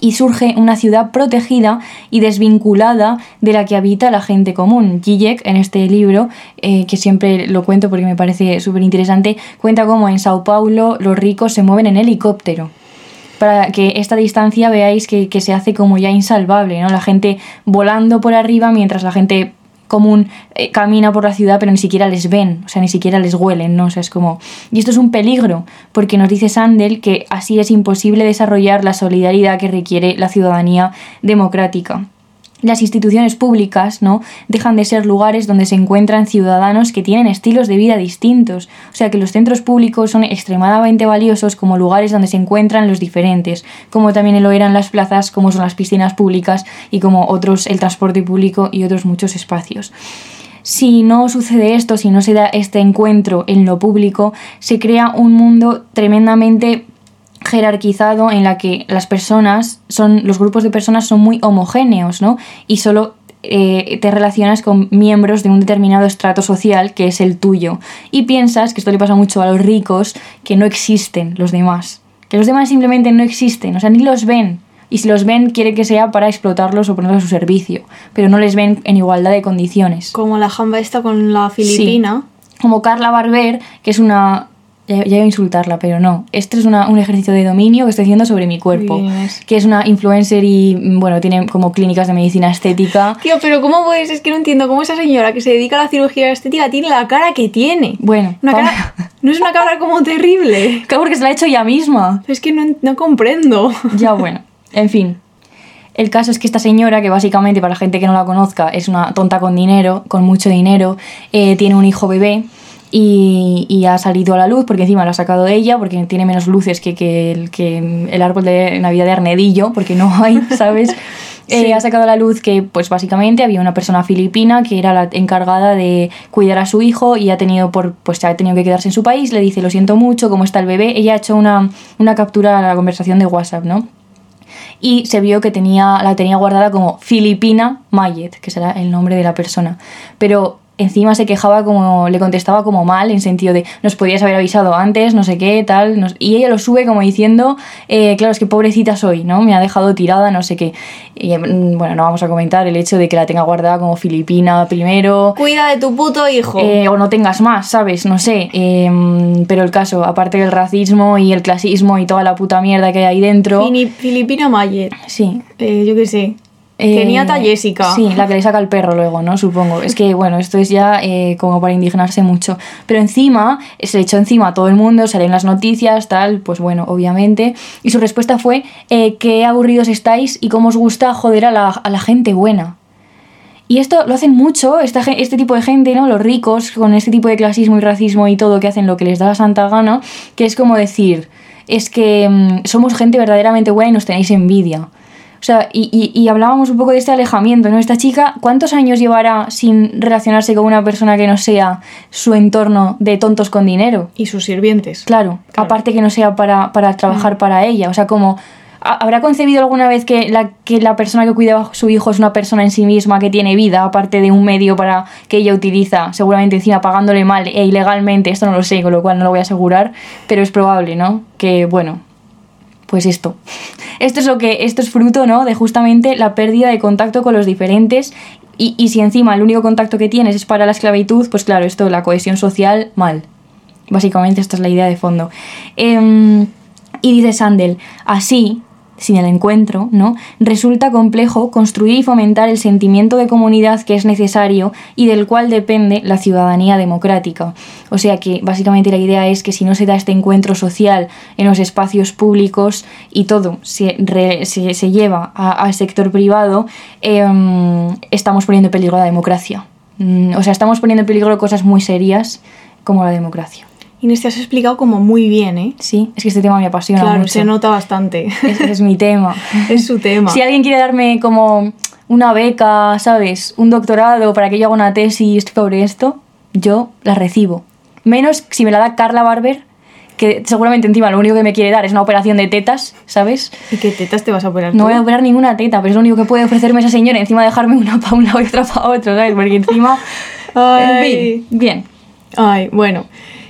Y surge una ciudad protegida y desvinculada de la que habita la gente común. Zizek, en este libro, eh, que siempre lo cuento porque me parece súper interesante, cuenta cómo en Sao Paulo los ricos se mueven en helicóptero para que esta distancia veáis que, que se hace como ya insalvable, ¿no? La gente volando por arriba mientras la gente común eh, camina por la ciudad pero ni siquiera les ven, o sea, ni siquiera les huelen, ¿no? O sea, es como... Y esto es un peligro, porque nos dice Sandel que así es imposible desarrollar la solidaridad que requiere la ciudadanía democrática. Las instituciones públicas, ¿no? Dejan de ser lugares donde se encuentran ciudadanos que tienen estilos de vida distintos. O sea que los centros públicos son extremadamente valiosos como lugares donde se encuentran los diferentes, como también lo eran las plazas, como son las piscinas públicas y como otros el transporte público y otros muchos espacios. Si no sucede esto, si no se da este encuentro en lo público, se crea un mundo tremendamente jerarquizado en la que las personas son los grupos de personas son muy homogéneos no y solo eh, te relacionas con miembros de un determinado estrato social que es el tuyo. Y piensas que esto le pasa mucho a los ricos que no existen los demás. Que los demás simplemente no existen o sea ni los ven. Y si los ven quiere que sea para explotarlos o ponerlos a su servicio pero no les ven en igualdad de condiciones. Como la jamba esta con la filipina. como Carla Barber, que es una... Ya, ya iba a insultarla, pero no. Este es una- un ejercicio de dominio que estoy haciendo sobre mi cuerpo. Que es una influencer y, mm, bueno, tiene como clínicas de medicina estética. Tío, pero ¿cómo puedes? Es que no entiendo cómo esa señora que se dedica a la cirugía estética tiene la cara que tiene. Bueno, Una cara, no es una cara como terrible. Claro, porque se la ha hecho ella misma. Es que no, no comprendo. Ya, bueno. En fin. El caso es que esta señora, que básicamente para la gente que no la conozca es una tonta con dinero, con mucho dinero, eh, tiene un hijo bebé y, y ha salido a la luz porque encima lo ha sacado ella porque tiene menos luces que, que el, que el árbol de Navidad de Arnedillo porque no hay, ¿sabes? eh, Sí. ha sacado a la luz que, pues básicamente había una persona filipina que era la encargada de cuidar a su hijo y ha tenido por, pues ha tenido que quedarse en su país. Le dice, lo siento mucho, ¿cómo está el bebé? Ella ha hecho una, una captura a la conversación de WhatsApp, ¿no? y se vio que tenía, la tenía guardada como Filipina Mayet, que será el nombre de la persona. Pero encima se quejaba como, le contestaba como mal, en sentido de, nos podías haber avisado antes, no sé qué, tal. nos-". y ella lo sube como diciendo, eh, claro, es que pobrecita soy, ¿no? Me ha dejado tirada, no sé qué. Y, mm, bueno, no vamos a comentar el hecho de que la tenga guardada como Filipina primero. Cuida de tu puto hijo. Eh, o no tengas más, ¿sabes? No sé. Em, pero el caso, aparte del racismo y el clasismo y toda la puta mierda que hay ahí dentro. Filipina Mayer. Sí. Eh, yo qué sé. Eh, Keniata Jessica. Sí, la que le saca el perro luego, ¿no? Supongo. Es que, bueno, esto es ya eh, como para indignarse mucho. Pero encima, se le echó encima a todo el mundo, salió en las noticias, tal, pues bueno, obviamente. Y su respuesta fue, eh, qué aburridos estáis y cómo os gusta joder a la, a la gente buena. Y esto lo hacen mucho, esta, este tipo de gente, ¿no? Los ricos, con este tipo de clasismo y racismo y todo, que hacen lo que les da la santa gana, que es como decir, es que mm, somos gente verdaderamente buena y nos tenéis envidia. O sea, y, y- y hablábamos un poco de este alejamiento, ¿no? Esta chica, ¿cuántos años llevará sin relacionarse con una persona que no sea su entorno de tontos con dinero? Y sus sirvientes. Claro, Claro. aparte que no sea para, para trabajar para ella. O sea, como. ¿ha- ¿Habrá concebido alguna vez que la, que la persona que cuida a su hijo es una persona en sí misma que tiene vida, aparte de un medio para que ella utiliza, seguramente encima pagándole mal e ilegalmente? Esto no lo sé, con lo cual no lo voy a asegurar, pero es probable, ¿no? Que, bueno, pues esto. Esto es lo que. Esto es fruto, ¿no? De justamente la pérdida de contacto con los diferentes. Y, y si encima el único contacto que tienes es para la esclavitud, pues claro, esto, la cohesión social, mal. Básicamente esta es la idea de fondo. Em, y dice Sandel, así, sin el encuentro, ¿no? Resulta complejo construir y fomentar el sentimiento de comunidad que es necesario y del cual depende la ciudadanía democrática. O sea que básicamente la idea es que si no se da este encuentro social en los espacios públicos y todo se, se, lleva al sector privado, em, estamos poniendo en peligro la democracia. Mm, O sea, estamos poniendo en peligro cosas muy serias como la democracia. Inés, te has explicado como muy bien, ¿eh? Sí, es que este tema me apasiona Claro, mucho. se nota bastante. Ese es mi tema. es su tema. Si alguien quiere darme como una beca, ¿sabes? Un doctorado para que yo haga una tesis sobre esto, yo la recibo. Menos si me la da Carla Barber, que seguramente encima lo único que me quiere dar es una operación de tetas, ¿sabes? ¿Y qué tetas te vas a operar No tú? voy a operar ninguna teta, pero es lo único que puede ofrecerme esa señora, encima dejarme una para un lado y otra para otro, ¿sabes? Porque encima... Ay. En fin, bien. Ay, bueno.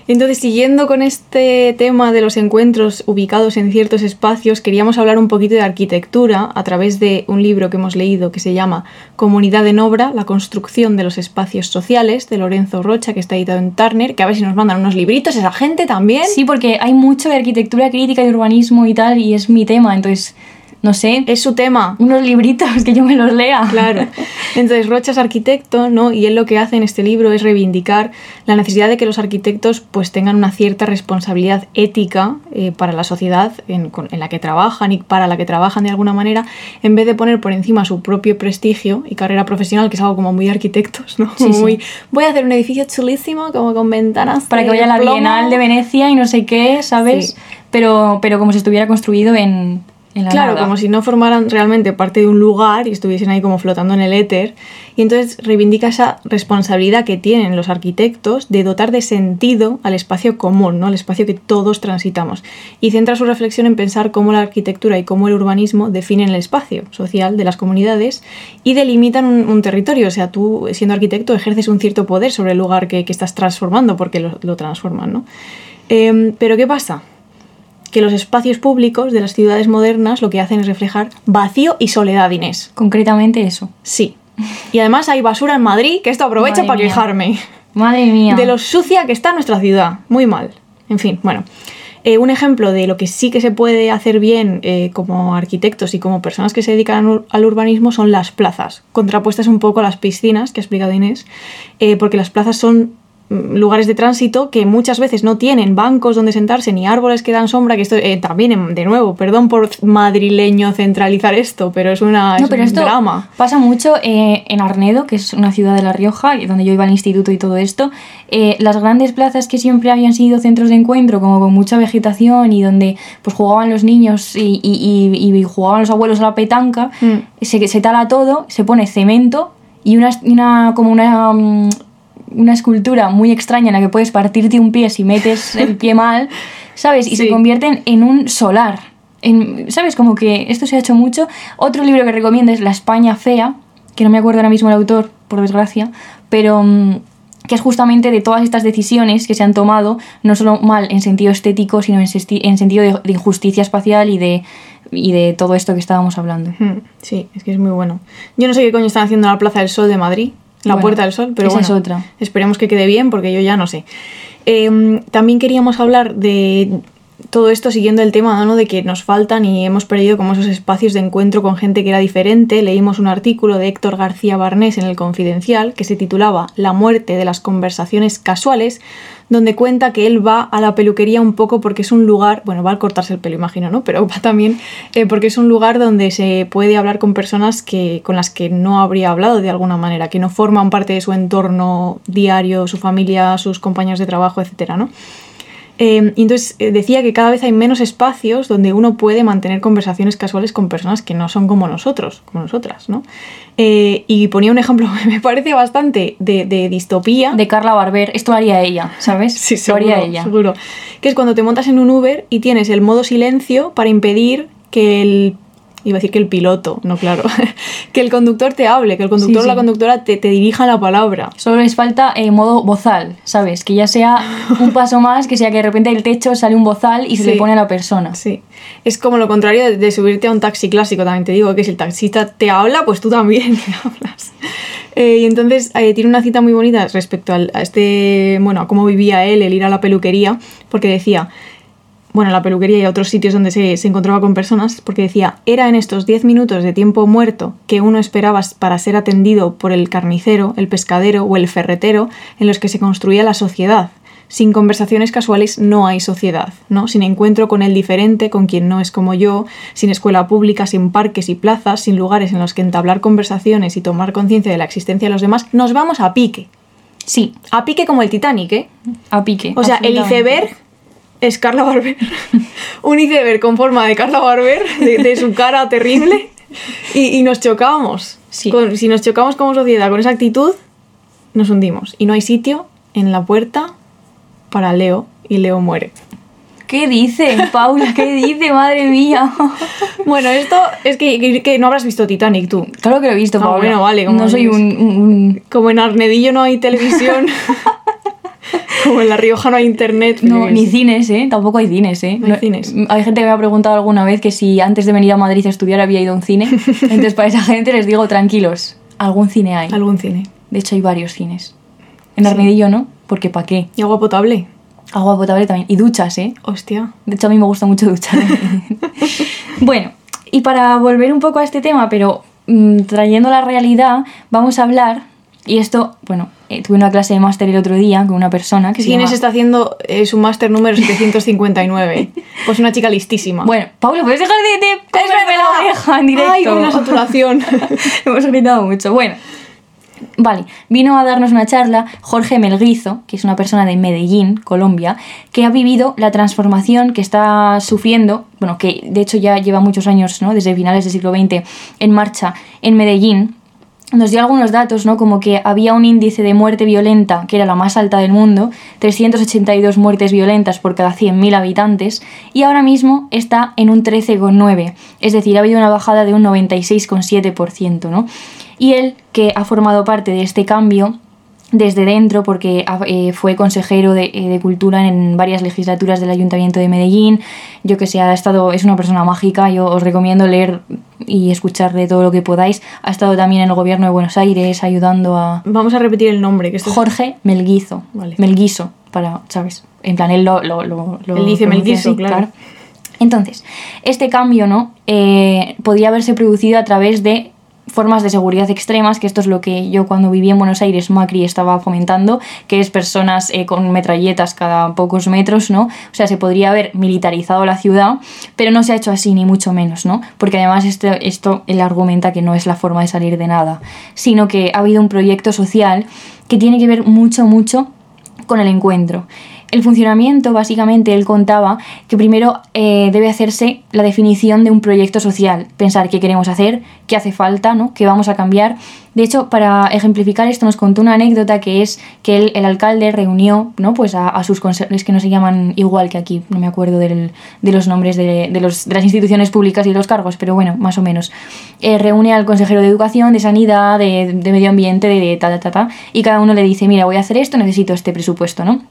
Entonces, siguiendo con este tema de los encuentros ubicados en ciertos espacios, queríamos hablar un poquito de arquitectura a través de un libro que hemos leído que se llama Comunidad en Obra, la construcción de los espacios sociales, de Lorenzo Rocha, que está editado en Turner, que a ver si nos mandan unos libritos esa gente también. Sí, porque hay mucho de arquitectura crítica y urbanismo y tal, y es mi tema, entonces, no sé, Es su tema. unos libritos que yo me los lea. Claro. Entonces, Rocha es arquitecto, ¿no? Y él lo que hace en este libro es reivindicar la necesidad de que los arquitectos pues tengan una cierta responsabilidad ética eh, para la sociedad en, en la que trabajan y para la que trabajan de alguna manera, en vez de poner por encima su propio prestigio y carrera profesional, que es algo como muy de arquitectos, ¿no? Sí, Como sí. muy, voy a hacer un edificio chulísimo, como con ventanas. para que vaya a la plomo". Bienal de Venecia y no sé qué, ¿sabes? Sí. Pero, pero como si estuviera construido en, en la Claro, nada. como si no formaran realmente parte de un lugar y estuviesen ahí como flotando en el éter. Y entonces reivindica esa responsabilidad que tienen los arquitectos de dotar de sentido al espacio común, ¿no? al espacio que todos transitamos. Y centra su reflexión en pensar cómo la arquitectura y cómo el urbanismo definen el espacio social de las comunidades y delimitan un, un territorio. O sea, tú siendo arquitecto ejerces un cierto poder sobre el lugar que, que estás transformando porque lo, lo transforman. ¿no? Em, Pero ¿qué pasa? Que los espacios públicos de las ciudades modernas lo que hacen es reflejar vacío y soledad, Inés. Concretamente eso. Sí. Y además hay basura en Madrid, que esto aprovecha Madre para mía. quejarme. Madre mía. De lo sucia que está nuestra ciudad. Muy mal. En fin, bueno. Eh, un ejemplo de lo que sí que se puede hacer bien eh, como arquitectos y como personas que se dedican al ur- al urbanismo son las plazas, contrapuestas un poco a las piscinas que ha explicado Inés, eh, porque las plazas son lugares de tránsito que muchas veces no tienen bancos donde sentarse ni árboles que dan sombra, que esto eh, también, em, de nuevo, perdón por madrileño centralizar esto, pero es, una, No, es pero un esto drama. pasa mucho eh, en Arnedo, que es una ciudad de La Rioja, donde yo iba al instituto y todo esto. Eh, las grandes plazas que siempre habían sido centros de encuentro, como con mucha vegetación y donde pues jugaban los niños y, y- y- y jugaban los abuelos a la petanca, Mm. se, se tala todo, se pone cemento y una, una como una, mm, una escultura muy extraña en la que puedes partirte un pie si metes el pie mal, ¿sabes? Y se Sí. convierten en un solar. En- ¿Sabes? Como que esto se ha hecho mucho. Otro libro que recomiendo es La España Fea, que no me acuerdo ahora mismo el autor, por desgracia, pero mm, que es justamente de todas estas decisiones que se han tomado, no solo mal en sentido estético, sino en, en sentido de, de injusticia espacial y de, y de todo esto que estábamos hablando. Mm, Sí, es que es muy bueno. Yo no sé qué coño están haciendo en la Plaza del Sol de Madrid, la Bueno, Puerta del Sol, pero esa bueno, es otra. esperemos que quede bien porque yo ya no sé. Eh, también queríamos hablar de todo esto siguiendo el tema ¿no? de que nos faltan y hemos perdido como esos espacios de encuentro con gente que era diferente. Leímos un artículo de Héctor García Barnés en El Confidencial que se titulaba La muerte de las conversaciones casuales, donde cuenta que él va a la peluquería un poco porque es un lugar, bueno, va a cortarse el pelo, imagino, ¿no? Pero va también eh, porque es un lugar donde se puede hablar con personas que, con las que no habría hablado de alguna manera, que no forman parte de su entorno diario, su familia, sus compañeros de trabajo, etcétera, ¿no? Eh, y entonces eh, decía que cada vez hay menos espacios donde uno puede mantener conversaciones casuales con personas que no son como nosotros, como nosotras, ¿no? Eh, y ponía un ejemplo que me parece bastante de, de distopía. De Carla Barber, esto haría ella, ¿sabes? Sí, seguro, haría ella. seguro. Que es cuando te montas en un Uber y tienes el modo silencio para impedir que el... Iba a decir que el piloto, no claro. que el conductor te hable, que el conductor Sí, o la conductora te, te dirija la palabra. Solo les falta eh, modo bozal, ¿sabes? Que ya sea un paso más, que sea que de repente del techo sale un bozal y se Sí. le pone a la persona. Sí. Es como lo contrario de, de subirte a un taxi clásico, también te digo, que si el taxista te habla, pues tú también te hablas. Eh, y entonces eh, tiene una cita muy bonita respecto al- a este, bueno, a cómo vivía él, el ir a la peluquería, porque decía, bueno, la peluquería y a otros sitios donde se, se encontraba con personas, porque decía, era en estos 10 minutos de tiempo muerto que uno esperaba para ser atendido por el carnicero, el pescadero o el ferretero, en los que se construía la sociedad. Sin conversaciones casuales no hay sociedad, ¿no? Sin encuentro con el diferente, con quien no es como yo, sin escuela pública, sin parques y plazas, sin lugares en los que entablar conversaciones y tomar conciencia de la existencia de los demás, nos vamos a pique. Sí, A pique como el Titanic, ¿eh? a pique. O sea, el iceberg es Carla Barber. Un iceberg con forma de Carla Barber, de, de su cara terrible. Y, y nos chocamos. Sí. Con- si nos chocamos como sociedad con esa actitud, nos hundimos. Y no hay sitio en la puerta para Leo. Y Leo muere. ¿Qué dice, Paula? ¿Qué dice? Madre mía. Bueno, esto es que, que- que no habrás visto Titanic tú. Claro que lo he visto, Ah, Paula. bueno, vale, como No soy un- Como en Arnedillo no hay televisión. como en La Rioja no hay internet. No, ni cines, ¿eh? Tampoco hay cines, ¿eh? No hay cines. Hay gente que me ha preguntado alguna vez que si antes de venir a Madrid a estudiar había ido a un cine. Entonces, para esa gente les digo, tranquilos, algún cine hay. Algún cine. De hecho, hay varios cines. En Arnedillo no, porque ¿para qué? Y agua potable. Agua potable también. Y duchas, ¿eh? Hostia. De hecho, a mí me gusta mucho duchar. bueno, y para volver un poco a este tema, pero mm, trayendo la realidad, vamos a hablar, y esto, bueno, eh, tuve una clase de máster el otro día con una persona que se llama... está haciendo eh, su máster número 759. Pues una chica listísima. Bueno, Paula, ¿puedes dejar de, de comerme la oreja en directo? Ay, una saturación. Hemos gritado mucho. Bueno, vale, vino a darnos una charla Jorge Melguizo, que es una persona de Medellín, Colombia, que ha vivido la transformación que está sufriendo, bueno, que de hecho ya lleva muchos años, ¿no? Desde finales del siglo XX en marcha en Medellín. Nos dio algunos datos, ¿no? Como que había un índice de muerte violenta que era la más alta del mundo, 382 muertes violentas por cada 100.000 habitantes, y ahora mismo está en un 13,9, es decir, ha habido una bajada de un 96,7%, ¿no? Y él, que ha formado parte de este cambio, desde dentro porque ha- eh, fue consejero de, eh, de cultura en varias legislaturas del Ayuntamiento de Medellín. Yo que sé, ha estado, es una persona mágica, yo os recomiendo leer y escuchar de todo lo que podáis. Ha estado también en el gobierno de Buenos Aires ayudando a Vamos a repetir el nombre. Que esto es- Jorge Melguizo. Vale. Melguizo, para, ¿sabes? En plan, él lo... lo, lo, lo Él dice Melguizo, así, claro. Entonces, este cambio, ¿no? Eh, podía haberse producido a través de formas de seguridad extremas, que esto es lo que yo cuando viví en Buenos Aires, Macri estaba fomentando, que es personas eh, con metralletas cada pocos metros, ¿no? O sea, se podría haber militarizado la ciudad, pero no se ha hecho así, ni mucho menos, ¿no? Porque además esto, esto él argumenta que no es la forma de salir de nada, sino que ha habido un proyecto social que tiene que ver mucho, mucho con el encuentro. El funcionamiento, básicamente, él contaba que primero eh, debe hacerse la definición de un proyecto social, pensar qué queremos hacer, qué hace falta, ¿no? qué vamos a cambiar. De hecho, para ejemplificar esto, nos contó una anécdota que es que el, el alcalde reunió ¿no? pues a, sus consejos, que no se llaman igual que aquí, no me acuerdo del, de los nombres de, de, los, de, las instituciones públicas y de los cargos, pero bueno, más o menos. Eh, reúne al consejero de educación, de sanidad, de, de medio ambiente, de ta, ta, ta, ta, y cada uno le dice, mira, voy a hacer esto, necesito este presupuesto, ¿no?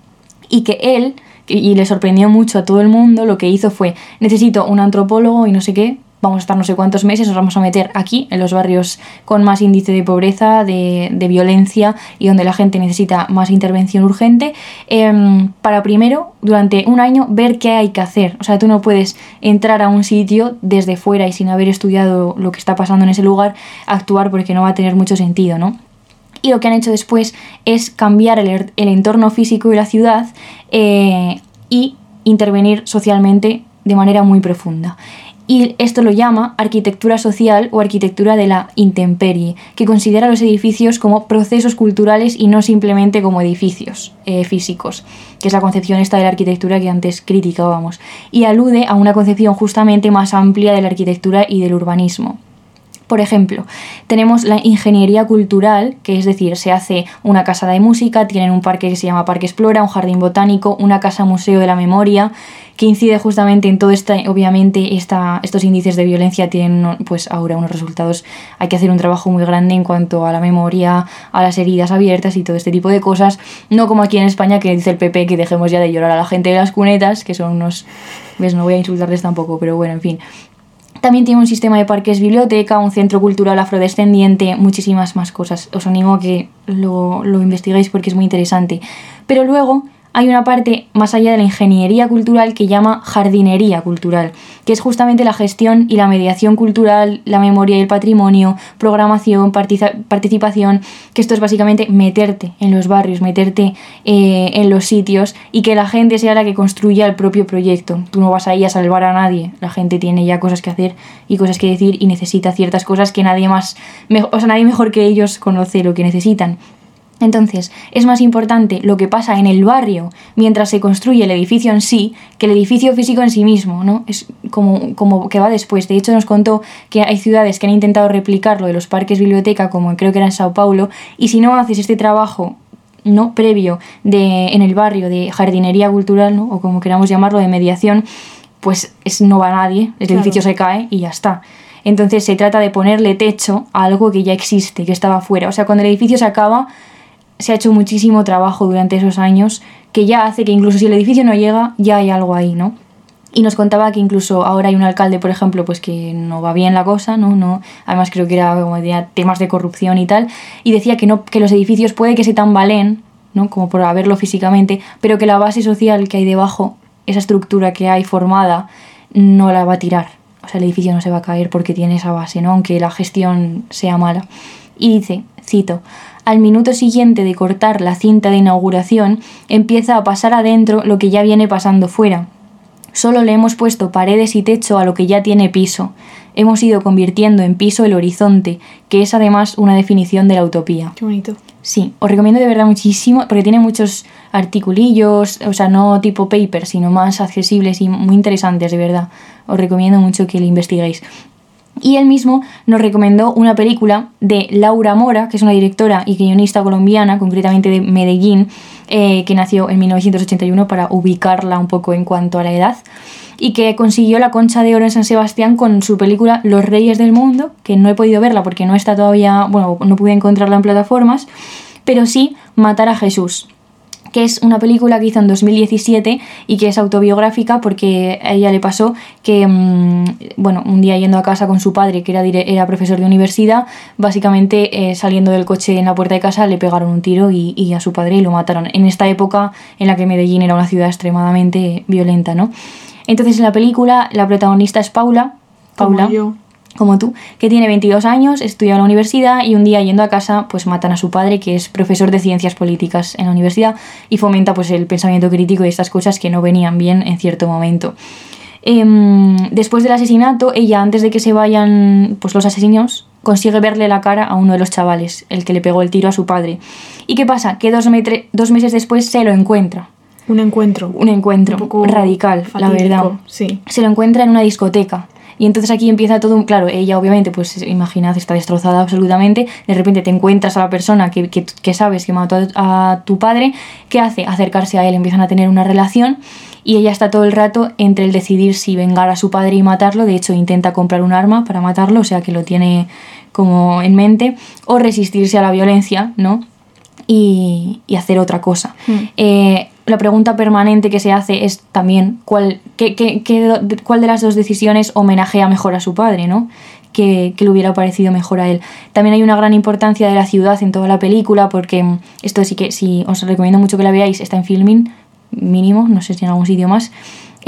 Y que él, y le sorprendió mucho a todo el mundo, lo que hizo fue, necesito un antropólogo y no sé qué, vamos a estar no sé cuántos meses, nos vamos a meter aquí, en los barrios con más índice de pobreza, de, violencia y donde la gente necesita más intervención urgente, eh, para primero, durante un año, ver qué hay que hacer. O sea, tú no puedes entrar a un sitio desde fuera y sin haber estudiado lo que está pasando en ese lugar, actuar porque no va a tener mucho sentido, ¿no? Y lo que han hecho después es cambiar el, el entorno físico de la ciudad eh, y intervenir socialmente de manera muy profunda. Y esto lo llama arquitectura social o arquitectura de la intemperie, que considera los edificios como procesos culturales y no simplemente como edificios eh, físicos, que es la concepción esta de la arquitectura que antes criticábamos, y alude a una concepción justamente más amplia de la arquitectura y del urbanismo. Por ejemplo, tenemos la ingeniería cultural, que es decir, se hace una casa de música, tienen un parque que se llama Parque Explora, un jardín botánico, una casa museo de la memoria, que incide justamente en todo esto, obviamente esta, estos índices de violencia tienen pues ahora unos resultados, hay que hacer un trabajo muy grande en cuanto a la memoria, a las heridas abiertas y todo este tipo de cosas, no como aquí en España que dice el PP que dejemos ya de llorar a la gente de las cunetas, que son unos, ves, no voy a insultarles tampoco, pero bueno, en fin, también tiene un sistema de parques biblioteca, un centro cultural afrodescendiente, muchísimas más cosas. Os animo a que lo, lo investiguéis porque es muy interesante. Pero luego hay una parte más allá de la ingeniería cultural que llama jardinería cultural, que es justamente la gestión y la mediación cultural, la memoria y el patrimonio, programación, participación, que esto es básicamente meterte en los barrios, meterte eh, en los sitios y que la gente sea la que construya el propio proyecto. Tú no vas ahí a salvar a nadie, la gente tiene ya cosas que hacer y cosas que decir y necesita ciertas cosas que nadie más, o sea, nadie mejor que ellos conoce lo que necesitan. Entonces, es más importante lo que pasa en el barrio mientras se construye el edificio en sí que el edificio físico en sí mismo, ¿no? Es como, como que va después. De hecho, nos contó que hay ciudades que han intentado replicar lo de los parques biblioteca, como creo que era en Sao Paulo, y si no haces este trabajo no previo de, en el barrio de jardinería cultural, ¿no? o como queramos llamarlo, de mediación, pues es, no va nadie, el claro. edificio se cae y ya está. Entonces se trata de ponerle techo a algo que ya existe, que estaba fuera. O sea, cuando el edificio se acaba, se ha hecho muchísimo trabajo durante esos años que ya hace que incluso si el edificio no llega, ya hay algo ahí, ¿no? Y nos contaba que incluso ahora hay un alcalde, por ejemplo, pues que no va bien la cosa, ¿no? no además creo que era como tenía temas de corrupción y tal, y decía que no que los edificios puede que se tambalen, ¿no? Como por verlo físicamente, pero que la base social que hay debajo, esa estructura que hay formada, no la va a tirar. O sea, el edificio no se va a caer porque tiene esa base, ¿no? Aunque la gestión sea mala. Y dice, cito, al minuto siguiente de cortar la cinta de inauguración, empieza a pasar adentro lo que ya viene pasando fuera. Solo le hemos puesto paredes y techo a lo que ya tiene piso. Hemos ido convirtiendo en piso el horizonte, que es además una definición de la utopía. Qué bonito. Sí, os recomiendo de verdad muchísimo, porque tiene muchos articulillos, o sea, no tipo paper, sino más accesibles y muy interesantes, de verdad. Os recomiendo mucho que lo investiguéis. Y él mismo nos recomendó una película de Laura Mora, que es una directora y guionista colombiana, concretamente de Medellín, eh, que nació en 1981 para ubicarla un poco en cuanto a la edad, y que consiguió la concha de oro en San Sebastián con su película Los Reyes del Mundo, que no he podido verla porque no está todavía, bueno, no pude encontrarla en plataformas, pero sí Matar a Jesús, que es una película que hizo en 2017 y que es autobiográfica porque a ella le pasó que, mmm, bueno, un día yendo a casa con su padre, que era, era profesor de universidad, básicamente eh, saliendo del coche en la puerta de casa le pegaron un tiro y, y, a su padre y lo mataron. En esta época en la que Medellín era una ciudad extremadamente violenta, ¿no? Entonces en la película la protagonista es Paula. Paula. Como yo. Como tú, que tiene 22 años, estudia en la universidad y un día yendo a casa pues matan a su padre que es profesor de ciencias políticas en la universidad y fomenta pues el pensamiento crítico y estas cosas que no venían bien en cierto momento. Em, después del asesinato, ella antes de que se vayan pues los asesinos consigue verle la cara a uno de los chavales, el que le pegó el tiro a su padre. ¿Y qué pasa? Que dos, dos meses después se lo encuentra. Un encuentro. Un encuentro Un poco radical, la verdad. Sí. Se lo encuentra en una discoteca. Y entonces aquí empieza todo, un- claro, ella obviamente, pues imaginad, está destrozada absolutamente. De repente te encuentras a la persona que, que- que sabes que mató a, a tu padre. ¿Qué hace? Acercarse a él, empiezan a tener una relación. Y ella está todo el rato entre el decidir si vengar a su padre y matarlo. De hecho, intenta comprar un arma para matarlo, o sea que lo tiene como en mente. O resistirse a la violencia, ¿no? y, y hacer otra cosa. Mm. Eh, la pregunta permanente que se hace es también cuál, qué- qué- qué cuál de las dos decisiones homenajea mejor a su padre, ¿no? Que, que le hubiera parecido mejor a él. También hay una gran importancia de la ciudad en toda la película, porque mm, esto sí que sí, os recomiendo mucho que la veáis, está en filming, mínimo, no sé si en algún sitio más.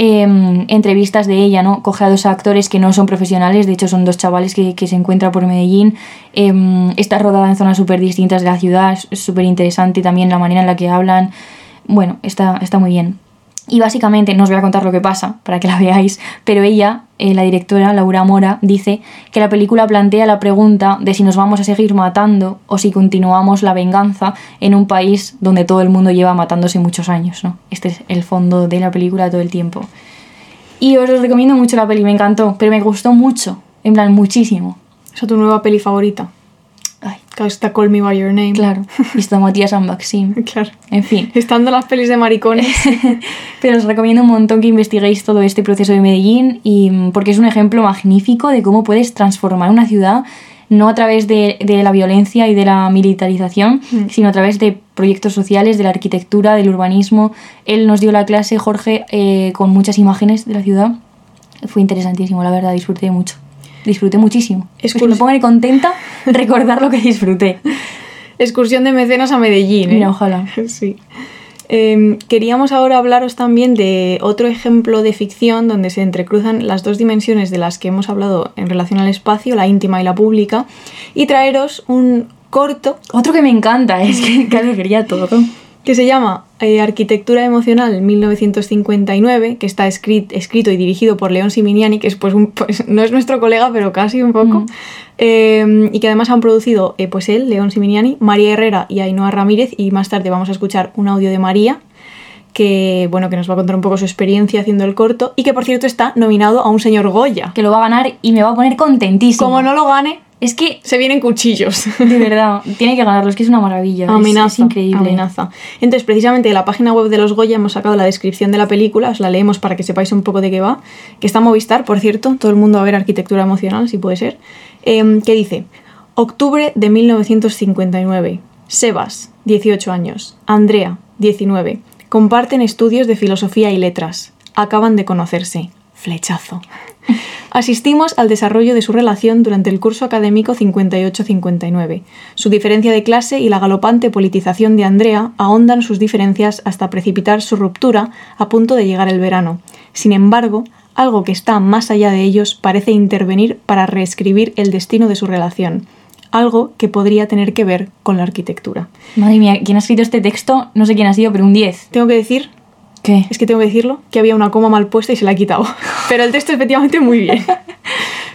Em, entrevistas de ella, ¿no? Coge a dos actores que no son profesionales, de hecho son dos chavales que, que se encuentran por Medellín. Em, está rodada en zonas súper distintas de la ciudad, es súper interesante también la manera en la que hablan. Bueno, está, está muy bien. Y básicamente, no os voy a contar lo que pasa para que la veáis, pero ella, eh, la directora Laura Mora, dice que la película plantea la pregunta de si nos vamos a seguir matando o si continuamos la venganza en un país donde todo el mundo lleva matándose muchos años, ¿no? Este es el fondo de la película todo el tiempo. Y os recomiendo mucho la peli, me encantó, pero me gustó mucho, en plan, muchísimo. ¿Esa es tu nueva peli favorita? Ay, Está Call Me By Your Name. claro. Y está Matías and Maxim. Claro. En fin. Estando las pelis de maricones. Pero os recomiendo un montón que investiguéis todo este proceso de Medellín y mm, porque es un ejemplo magnífico de cómo puedes transformar una ciudad no a través de, de la violencia y de la militarización, Mm. sino a través de proyectos sociales, de la arquitectura, del urbanismo. Él nos dio la clase, Jorge, eh, con muchas imágenes de la ciudad. Fue interesantísimo, la verdad, disfruté mucho. Disfruté muchísimo. Es que me pone contenta recordar lo que disfruté. Excursión de mecenas a Medellín. ¿eh? Mira, ojalá. Sí. Eh, queríamos ahora hablaros también de otro ejemplo de ficción donde se entrecruzan las dos dimensiones de las que hemos hablado en relación al espacio, la íntima y la pública, y traeros un corto Otro que me encanta, es que qué alegría todo. Que se llama eh, Arquitectura Emocional 1959, que está escrit- escrito y dirigido por León Siminiani, que es, pues, un- pues, no es nuestro colega, pero casi un poco, Mm. Eh, y que además han producido eh, pues él, León Siminiani, María Herrera y Ainhoa Ramírez, y más tarde vamos a escuchar un audio de María, que, bueno, que nos va a contar un poco su experiencia haciendo el corto, y que por cierto está nominado a un señor Goya. Que lo va a ganar y me va a poner contentísimo. Como no lo gane, Es que, se vienen cuchillos. de verdad, tiene que ganarlo, es que es una maravilla. Amenaza, es, increíble. amenaza. Entonces, precisamente de la página web de los Goya hemos sacado la descripción de la película, os la leemos para que sepáis un poco de qué va, que está Movistar, por cierto, todo el mundo a ver arquitectura emocional, si puede ser, em, que dice, octubre de 1959, Sebas, 18 años, Andrea, 19, comparten estudios de filosofía y letras, acaban de conocerse, flechazo. Asistimos al desarrollo de su relación durante el curso académico 58-59. Su diferencia de clase y la galopante politización de Andrea ahondan sus diferencias hasta precipitar su ruptura a punto de llegar el verano. Sin embargo, algo que está más allá de ellos parece intervenir para reescribir el destino de su relación. Algo que podría tener que ver con la arquitectura. Madre mía, ¿quién ha escrito este texto? No sé quién ha sido, pero un 10. Tengo que decir, Es que tengo que decirlo, que había una coma mal puesta y se la ha quitado. Pero el texto efectivamente muy bien.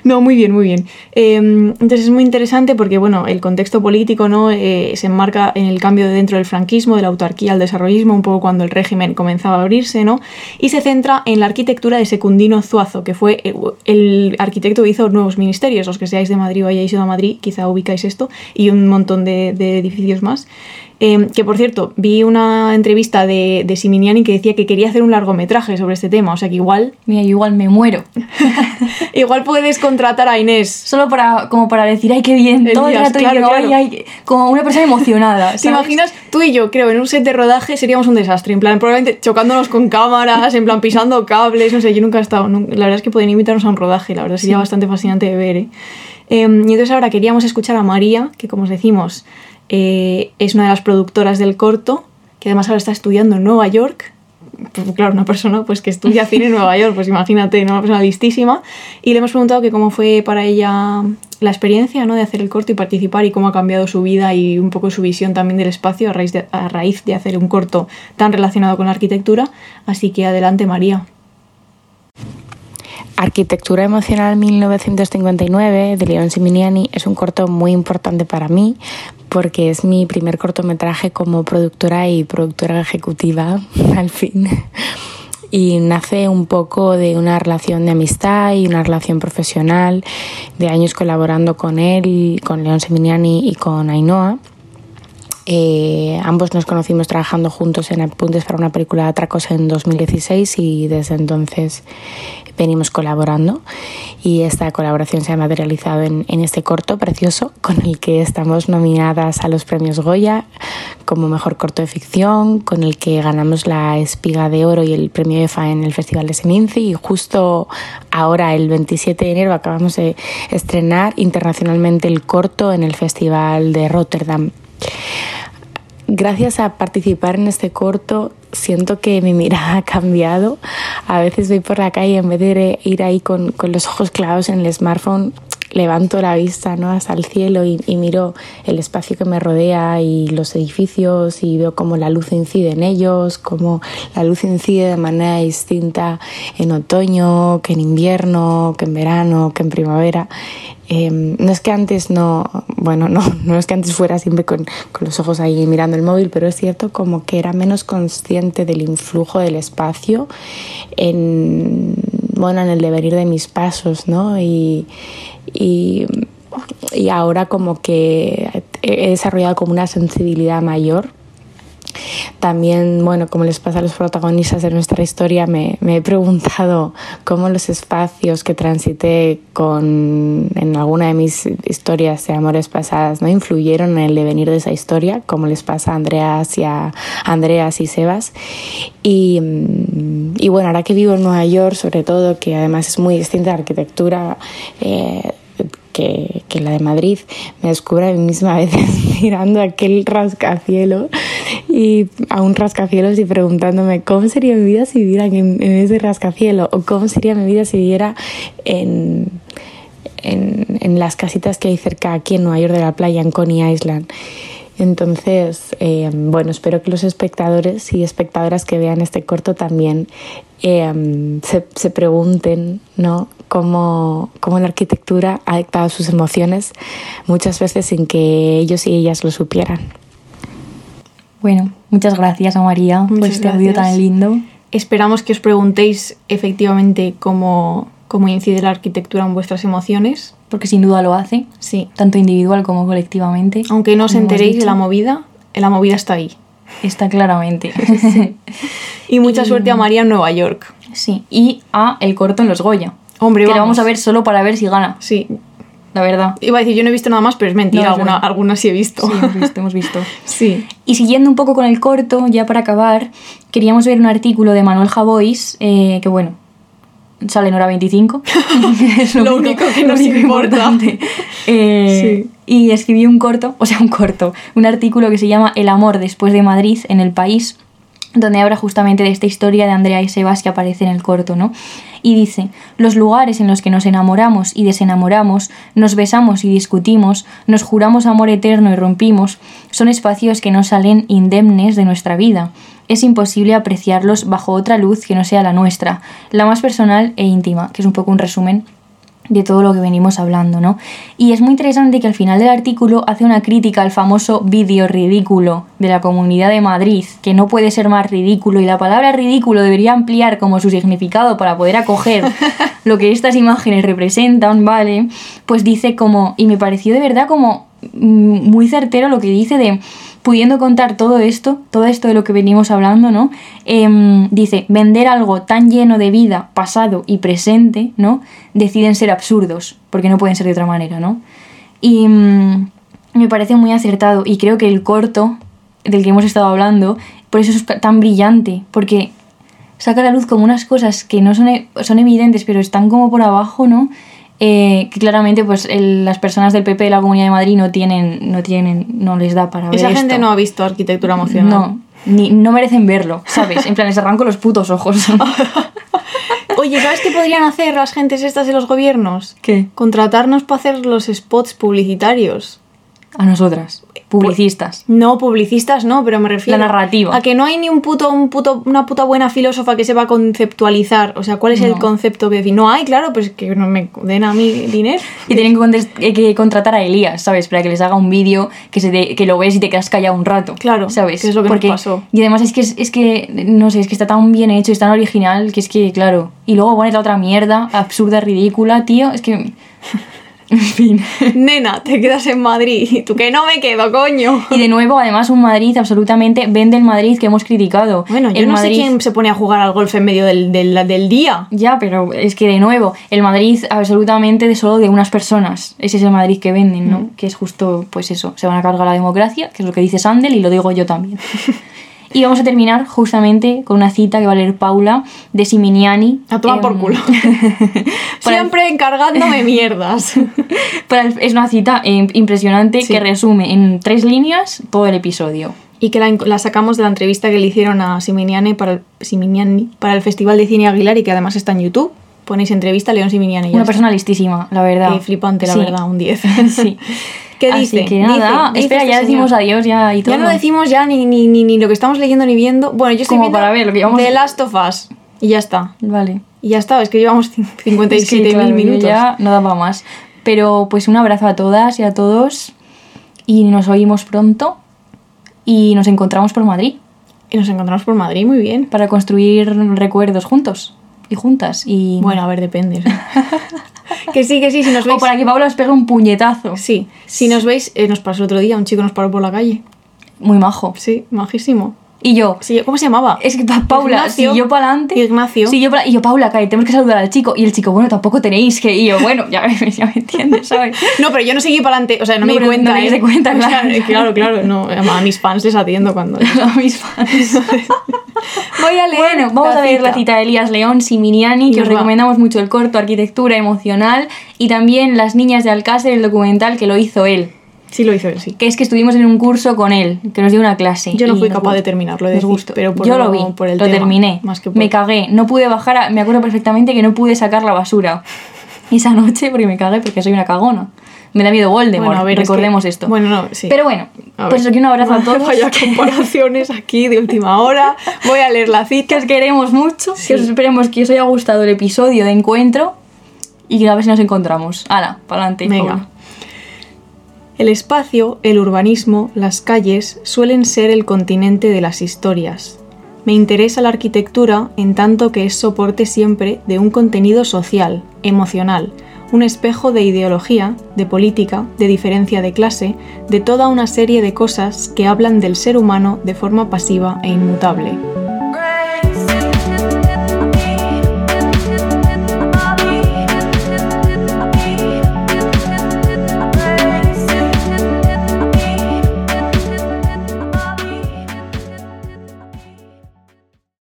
No, muy bien, muy bien. Eh, entonces es muy interesante porque, bueno, el contexto político ¿no? Eh, se enmarca en el cambio de dentro del franquismo, de la autarquía al desarrollismo, un poco cuando el régimen comenzaba a abrirse, ¿no? Y se centra en la arquitectura de Secundino Zuazo, que fue el, el arquitecto que hizo nuevos ministerios. Los que seáis de Madrid o hayáis ido a Madrid, quizá ubicáis esto, y un montón de edificios más. Eh, que por cierto, vi una entrevista de, de Siminiani que decía que quería hacer un largometraje sobre este tema, o sea que igual, Mira, yo igual me muero. igual puedes contratar a Inés. Solo para, como para decir, ay, qué bien, todo el rato claro, yo, ay, claro. ay, como una persona emocionada. ¿Te ¿sabes? imaginas? Tú y yo, creo, en un set de rodaje seríamos un desastre. En plan, probablemente chocándonos con cámaras, en plan pisando cables, no sé, yo nunca he estado. La verdad es que pueden invitarnos a un rodaje, la verdad sería bastante fascinante de ver. ¿eh? Em, y entonces ahora queríamos escuchar a María, que como os decimos, eh, es una de las productoras del corto, que además ahora está estudiando en Nueva York, pues, claro, una persona pues que estudia cine en Nueva York, pues imagínate, ¿no? una persona listísima. Y le hemos preguntado que cómo fue para ella la experiencia ¿no? de hacer el corto y participar y cómo ha cambiado su vida y un poco su visión también del espacio a raíz de, a raíz de hacer un corto tan relacionado con la arquitectura. Así que adelante, María. Arquitectura Emocional 1959 de León Siminiani es un corto muy importante para mí porque es mi primer cortometraje como productora y productora ejecutiva al fin. Y nace un poco de una relación de amistad y una relación profesional, de años colaborando con él, con León Siminiani y con Ainhoa. Eh, ambos nos conocimos trabajando juntos en Apuntes para una película de Atracos en 2016 y desde entonces venimos colaborando y esta colaboración se ha materializado en, en, este corto precioso con el que estamos nominadas a los premios Goya como mejor corto de ficción, con el que ganamos la espiga de oro y el premio EFA en el Festival de Seminci y justo ahora el 27 de enero acabamos de estrenar internacionalmente el corto en el Festival de Rotterdam. Gracias a participar en este corto siento que mi mirada ha cambiado. A veces voy por la calle y en vez de ir ahí con, con los ojos clavados en el smartphone, levanto la vista ¿no? hasta el cielo y, y, miro el espacio que me rodea y los edificios y veo cómo la luz incide en ellos, cómo la luz incide de manera distinta en otoño, que en invierno, que en verano, que en primavera. Eh, no es que antes no, bueno, no, no es que antes fuera siempre con, con, los ojos ahí mirando el móvil, pero es cierto como que era menos consciente del influjo del espacio en, bueno, en el devenir de mis pasos, ¿no? Y, y, y ahora como que he desarrollado como una sensibilidad mayor también, bueno, como les pasa a los protagonistas de nuestra historia, me, me, he preguntado cómo los espacios que transité con, en alguna de mis historias de amores pasadas no influyeron en el devenir de esa historia, como les pasa a Andreas y a Andreas y Sebas. Y, y bueno, ahora que vivo en Nueva York, sobre todo, que además es muy distinta la arquitectura, eh, que, la de Madrid, me descubro a mí misma a veces mirando aquel rascacielos y a un rascacielos y preguntándome cómo sería mi vida si viviera en, ese rascacielos o cómo sería mi vida si viviera en, en, en, las casitas que hay cerca aquí en Nueva York de la playa, en Coney Island. Entonces, eh, bueno, espero que los espectadores y espectadoras que vean este corto también eh, se, se, pregunten, ¿no? Cómo, cómo, la arquitectura ha dictado sus emociones, muchas veces sin que ellos y ellas lo supieran. Bueno, muchas gracias a María muchas por este audio tan lindo. Esperamos que os preguntéis efectivamente cómo, cómo incide la arquitectura en vuestras emociones. Porque sin duda lo hace, sí. tanto individual como colectivamente. Aunque no os enteréis de la movida, la movida está ahí. Está claramente. sí. Y mucha y... suerte a María en Nueva York. Sí, y a el corto en los Goya. Hombre, que vamos. lo vamos a ver solo para ver si gana. Sí. La verdad. Iba a decir, yo no he visto nada más, pero es mentira, No, es alguna, alguna sí he visto. Sí, hemos visto, hemos visto. Sí. Y siguiendo un poco con el corto, ya para acabar, queríamos ver un artículo de Manuel Javois, eh, que bueno, sale en hora 25. es lo, lo único, único, que nos único importa. importante. Eh, Sí. Y escribió un corto, o sea, un corto, un artículo que se llama El amor después de Madrid en el país, donde habla justamente de esta historia de Andrea y Sebas que aparece en el corto, ¿no? Y dice, los lugares en los que nos enamoramos y desenamoramos, nos besamos y discutimos, nos juramos amor eterno y rompimos, son espacios que no salen indemnes de nuestra vida. Es imposible apreciarlos bajo otra luz que no sea la nuestra, la más personal e íntima, que es un poco un resumen de todo lo que venimos hablando, ¿no? Y es muy interesante que al final del artículo hace una crítica al famoso vídeo ridículo de la Comunidad de Madrid, que no puede ser más ridículo y la palabra ridículo debería ampliar como su significado para poder acoger lo que estas imágenes representan, ¿vale? Pues dice como, y me pareció de verdad como muy certero lo que dice de pudiendo contar todo esto, todo esto de lo que venimos hablando, ¿no? Eh, dice, vender algo tan lleno de vida, pasado y presente, ¿no? Deciden ser absurdos, porque no pueden ser de otra manera, ¿no? Y mm, me parece muy acertado y creo que el corto del que hemos estado hablando, por eso es tan brillante, porque saca a la luz como unas cosas que no son, e, son evidentes, pero están como por abajo, ¿no? Eh, que claramente pues el, las personas del PP de la Comunidad de Madrid no tienen, no tienen, no les da para ver Esa esto. gente no ha visto arquitectura emocional. No, ni, no merecen verlo, ¿sabes? En plan, les arranco los putos ojos. Oye, ¿sabes qué podrían hacer las gentes estas de los gobiernos? ¿Qué? Contratarnos para hacer los spots publicitarios. A nosotras, publicistas. No, publicistas no, pero me refiero La narrativa. a que no hay ni un puto, un puto, una puta buena filósofa que sepa conceptualizar. O sea, ¿cuál es el No. concepto que decir? No hay, claro, pues que no me den a mí dinero. Y tienen que, eh, que contratar a Elías, ¿sabes? Para que les haga un vídeo que, se que lo ves y te quedas callado un rato. Claro, ¿sabes? que es lo que nos pasó. Y además es que, es, es que, no sé, es que está tan bien hecho es tan original que es que, claro. Y luego pones la otra mierda, absurda, ridícula, tío. Es que. En fin. Nena, te quedas en Madrid. Y tú que no me quedo, coño. Y de nuevo, además, un Madrid absolutamente vende el Madrid que hemos criticado. Bueno, yo el no Madrid, sé quién se pone a jugar al golf en medio del, del, del día. Ya, pero es que de nuevo, el Madrid absolutamente de solo de unas personas. Ese es el Madrid que venden, Mm. ¿no? Que es justo, pues eso, se van a cargar la democracia, que es lo que dice Sandel y lo digo yo también. y vamos a terminar justamente con una cita que va a leer Paula de Siminiani. A tomar por em, culo. Siempre encargándome mierdas. para el- es una cita em, impresionante Sí. que resume en tres líneas todo el episodio. Y que la, la sacamos de la entrevista que le hicieron a Siminiani para el, Siminiani para el Festival de Cine Aguilar y que además está en YouTube. Ponéis entrevista a León Siminiani. Una persona listísima, la verdad. Qué flipante, la Sí. verdad, un 10. Sí. ¿Qué Así dice? que nada, Dice- dice espera, este ya decimos señor. adiós ya y todo. Ya no decimos ya ni, ni, ni, ni lo que estamos leyendo ni viendo. Bueno, yo estoy Como viendo para ver lo que llevamos- The Last of Us. Y ya está. Vale. Y ya está, es que llevamos cin- 57.000 Es que, claro, minutos. Ya no daba más. Pero pues un abrazo a todas y a todos. Y nos oímos pronto. Y nos encontramos por Madrid Y nos encontramos por Madrid, muy bien. para construir recuerdos juntos y juntas. Y Bueno, a ver, depende. que sí, que sí, si nos veis. o para que Paula os pegue un puñetazo. Sí, si nos veis, eh, nos pasó el otro día, un chico nos paró por la calle. Muy majo. Sí, majísimo. Y yo, Sí, ¿Cómo se llamaba? es que pa- Paula, Ignacio. si yo para adelante. Ignacio. Si yo pa- y yo, Paula, que tenemos que saludar al chico. Y el chico, bueno, tampoco tenéis que. Y yo, bueno, ya, ya me entiendes, ¿sabes? No, pero yo no seguí para adelante, o sea, no, No, me di cuenta. no te ¿eh? cuenta, O sea, claro. claro, no, a mis fans les atiendo cuando. a mis fans. Voy a leer. Bueno, vamos a ver la cita de Elías León Siminiani, que os os va. recomendamos mucho el corto Arquitectura Emocional y también Las Niñas de Alcácer, el documental que lo hizo él. Sí, lo hizo él, sí. Que es que estuvimos en un curso con él, que nos dio una clase. Yo no fui capaz de terminarlo, de gustó. pero por Yo lo- lo vi, por el lo tema, terminé. más que por- Me cagué, no pude bajar, a- me acuerdo perfectamente que no pude sacar la basura esa noche porque me cagué porque soy una cagona. Me da miedo Voldemort, Bueno, a ver, es recordemos que- esto. Bueno, no, sí. Pero bueno, A pues que un abrazo a todos. Vaya comparaciones aquí de última hora. Voy a leer la cita. que os queremos mucho, Sí. que os esperemos que os haya gustado el episodio de encuentro y que a ver si nos encontramos. Hala, para adelante. Venga. El espacio, el urbanismo, las calles suelen ser el continente de las historias. Me interesa la arquitectura en tanto que es soporte siempre de un contenido social, emocional, un espejo de ideología, de política, de diferencia de clase, de toda una serie de cosas que hablan del ser humano de forma pasiva e inmutable.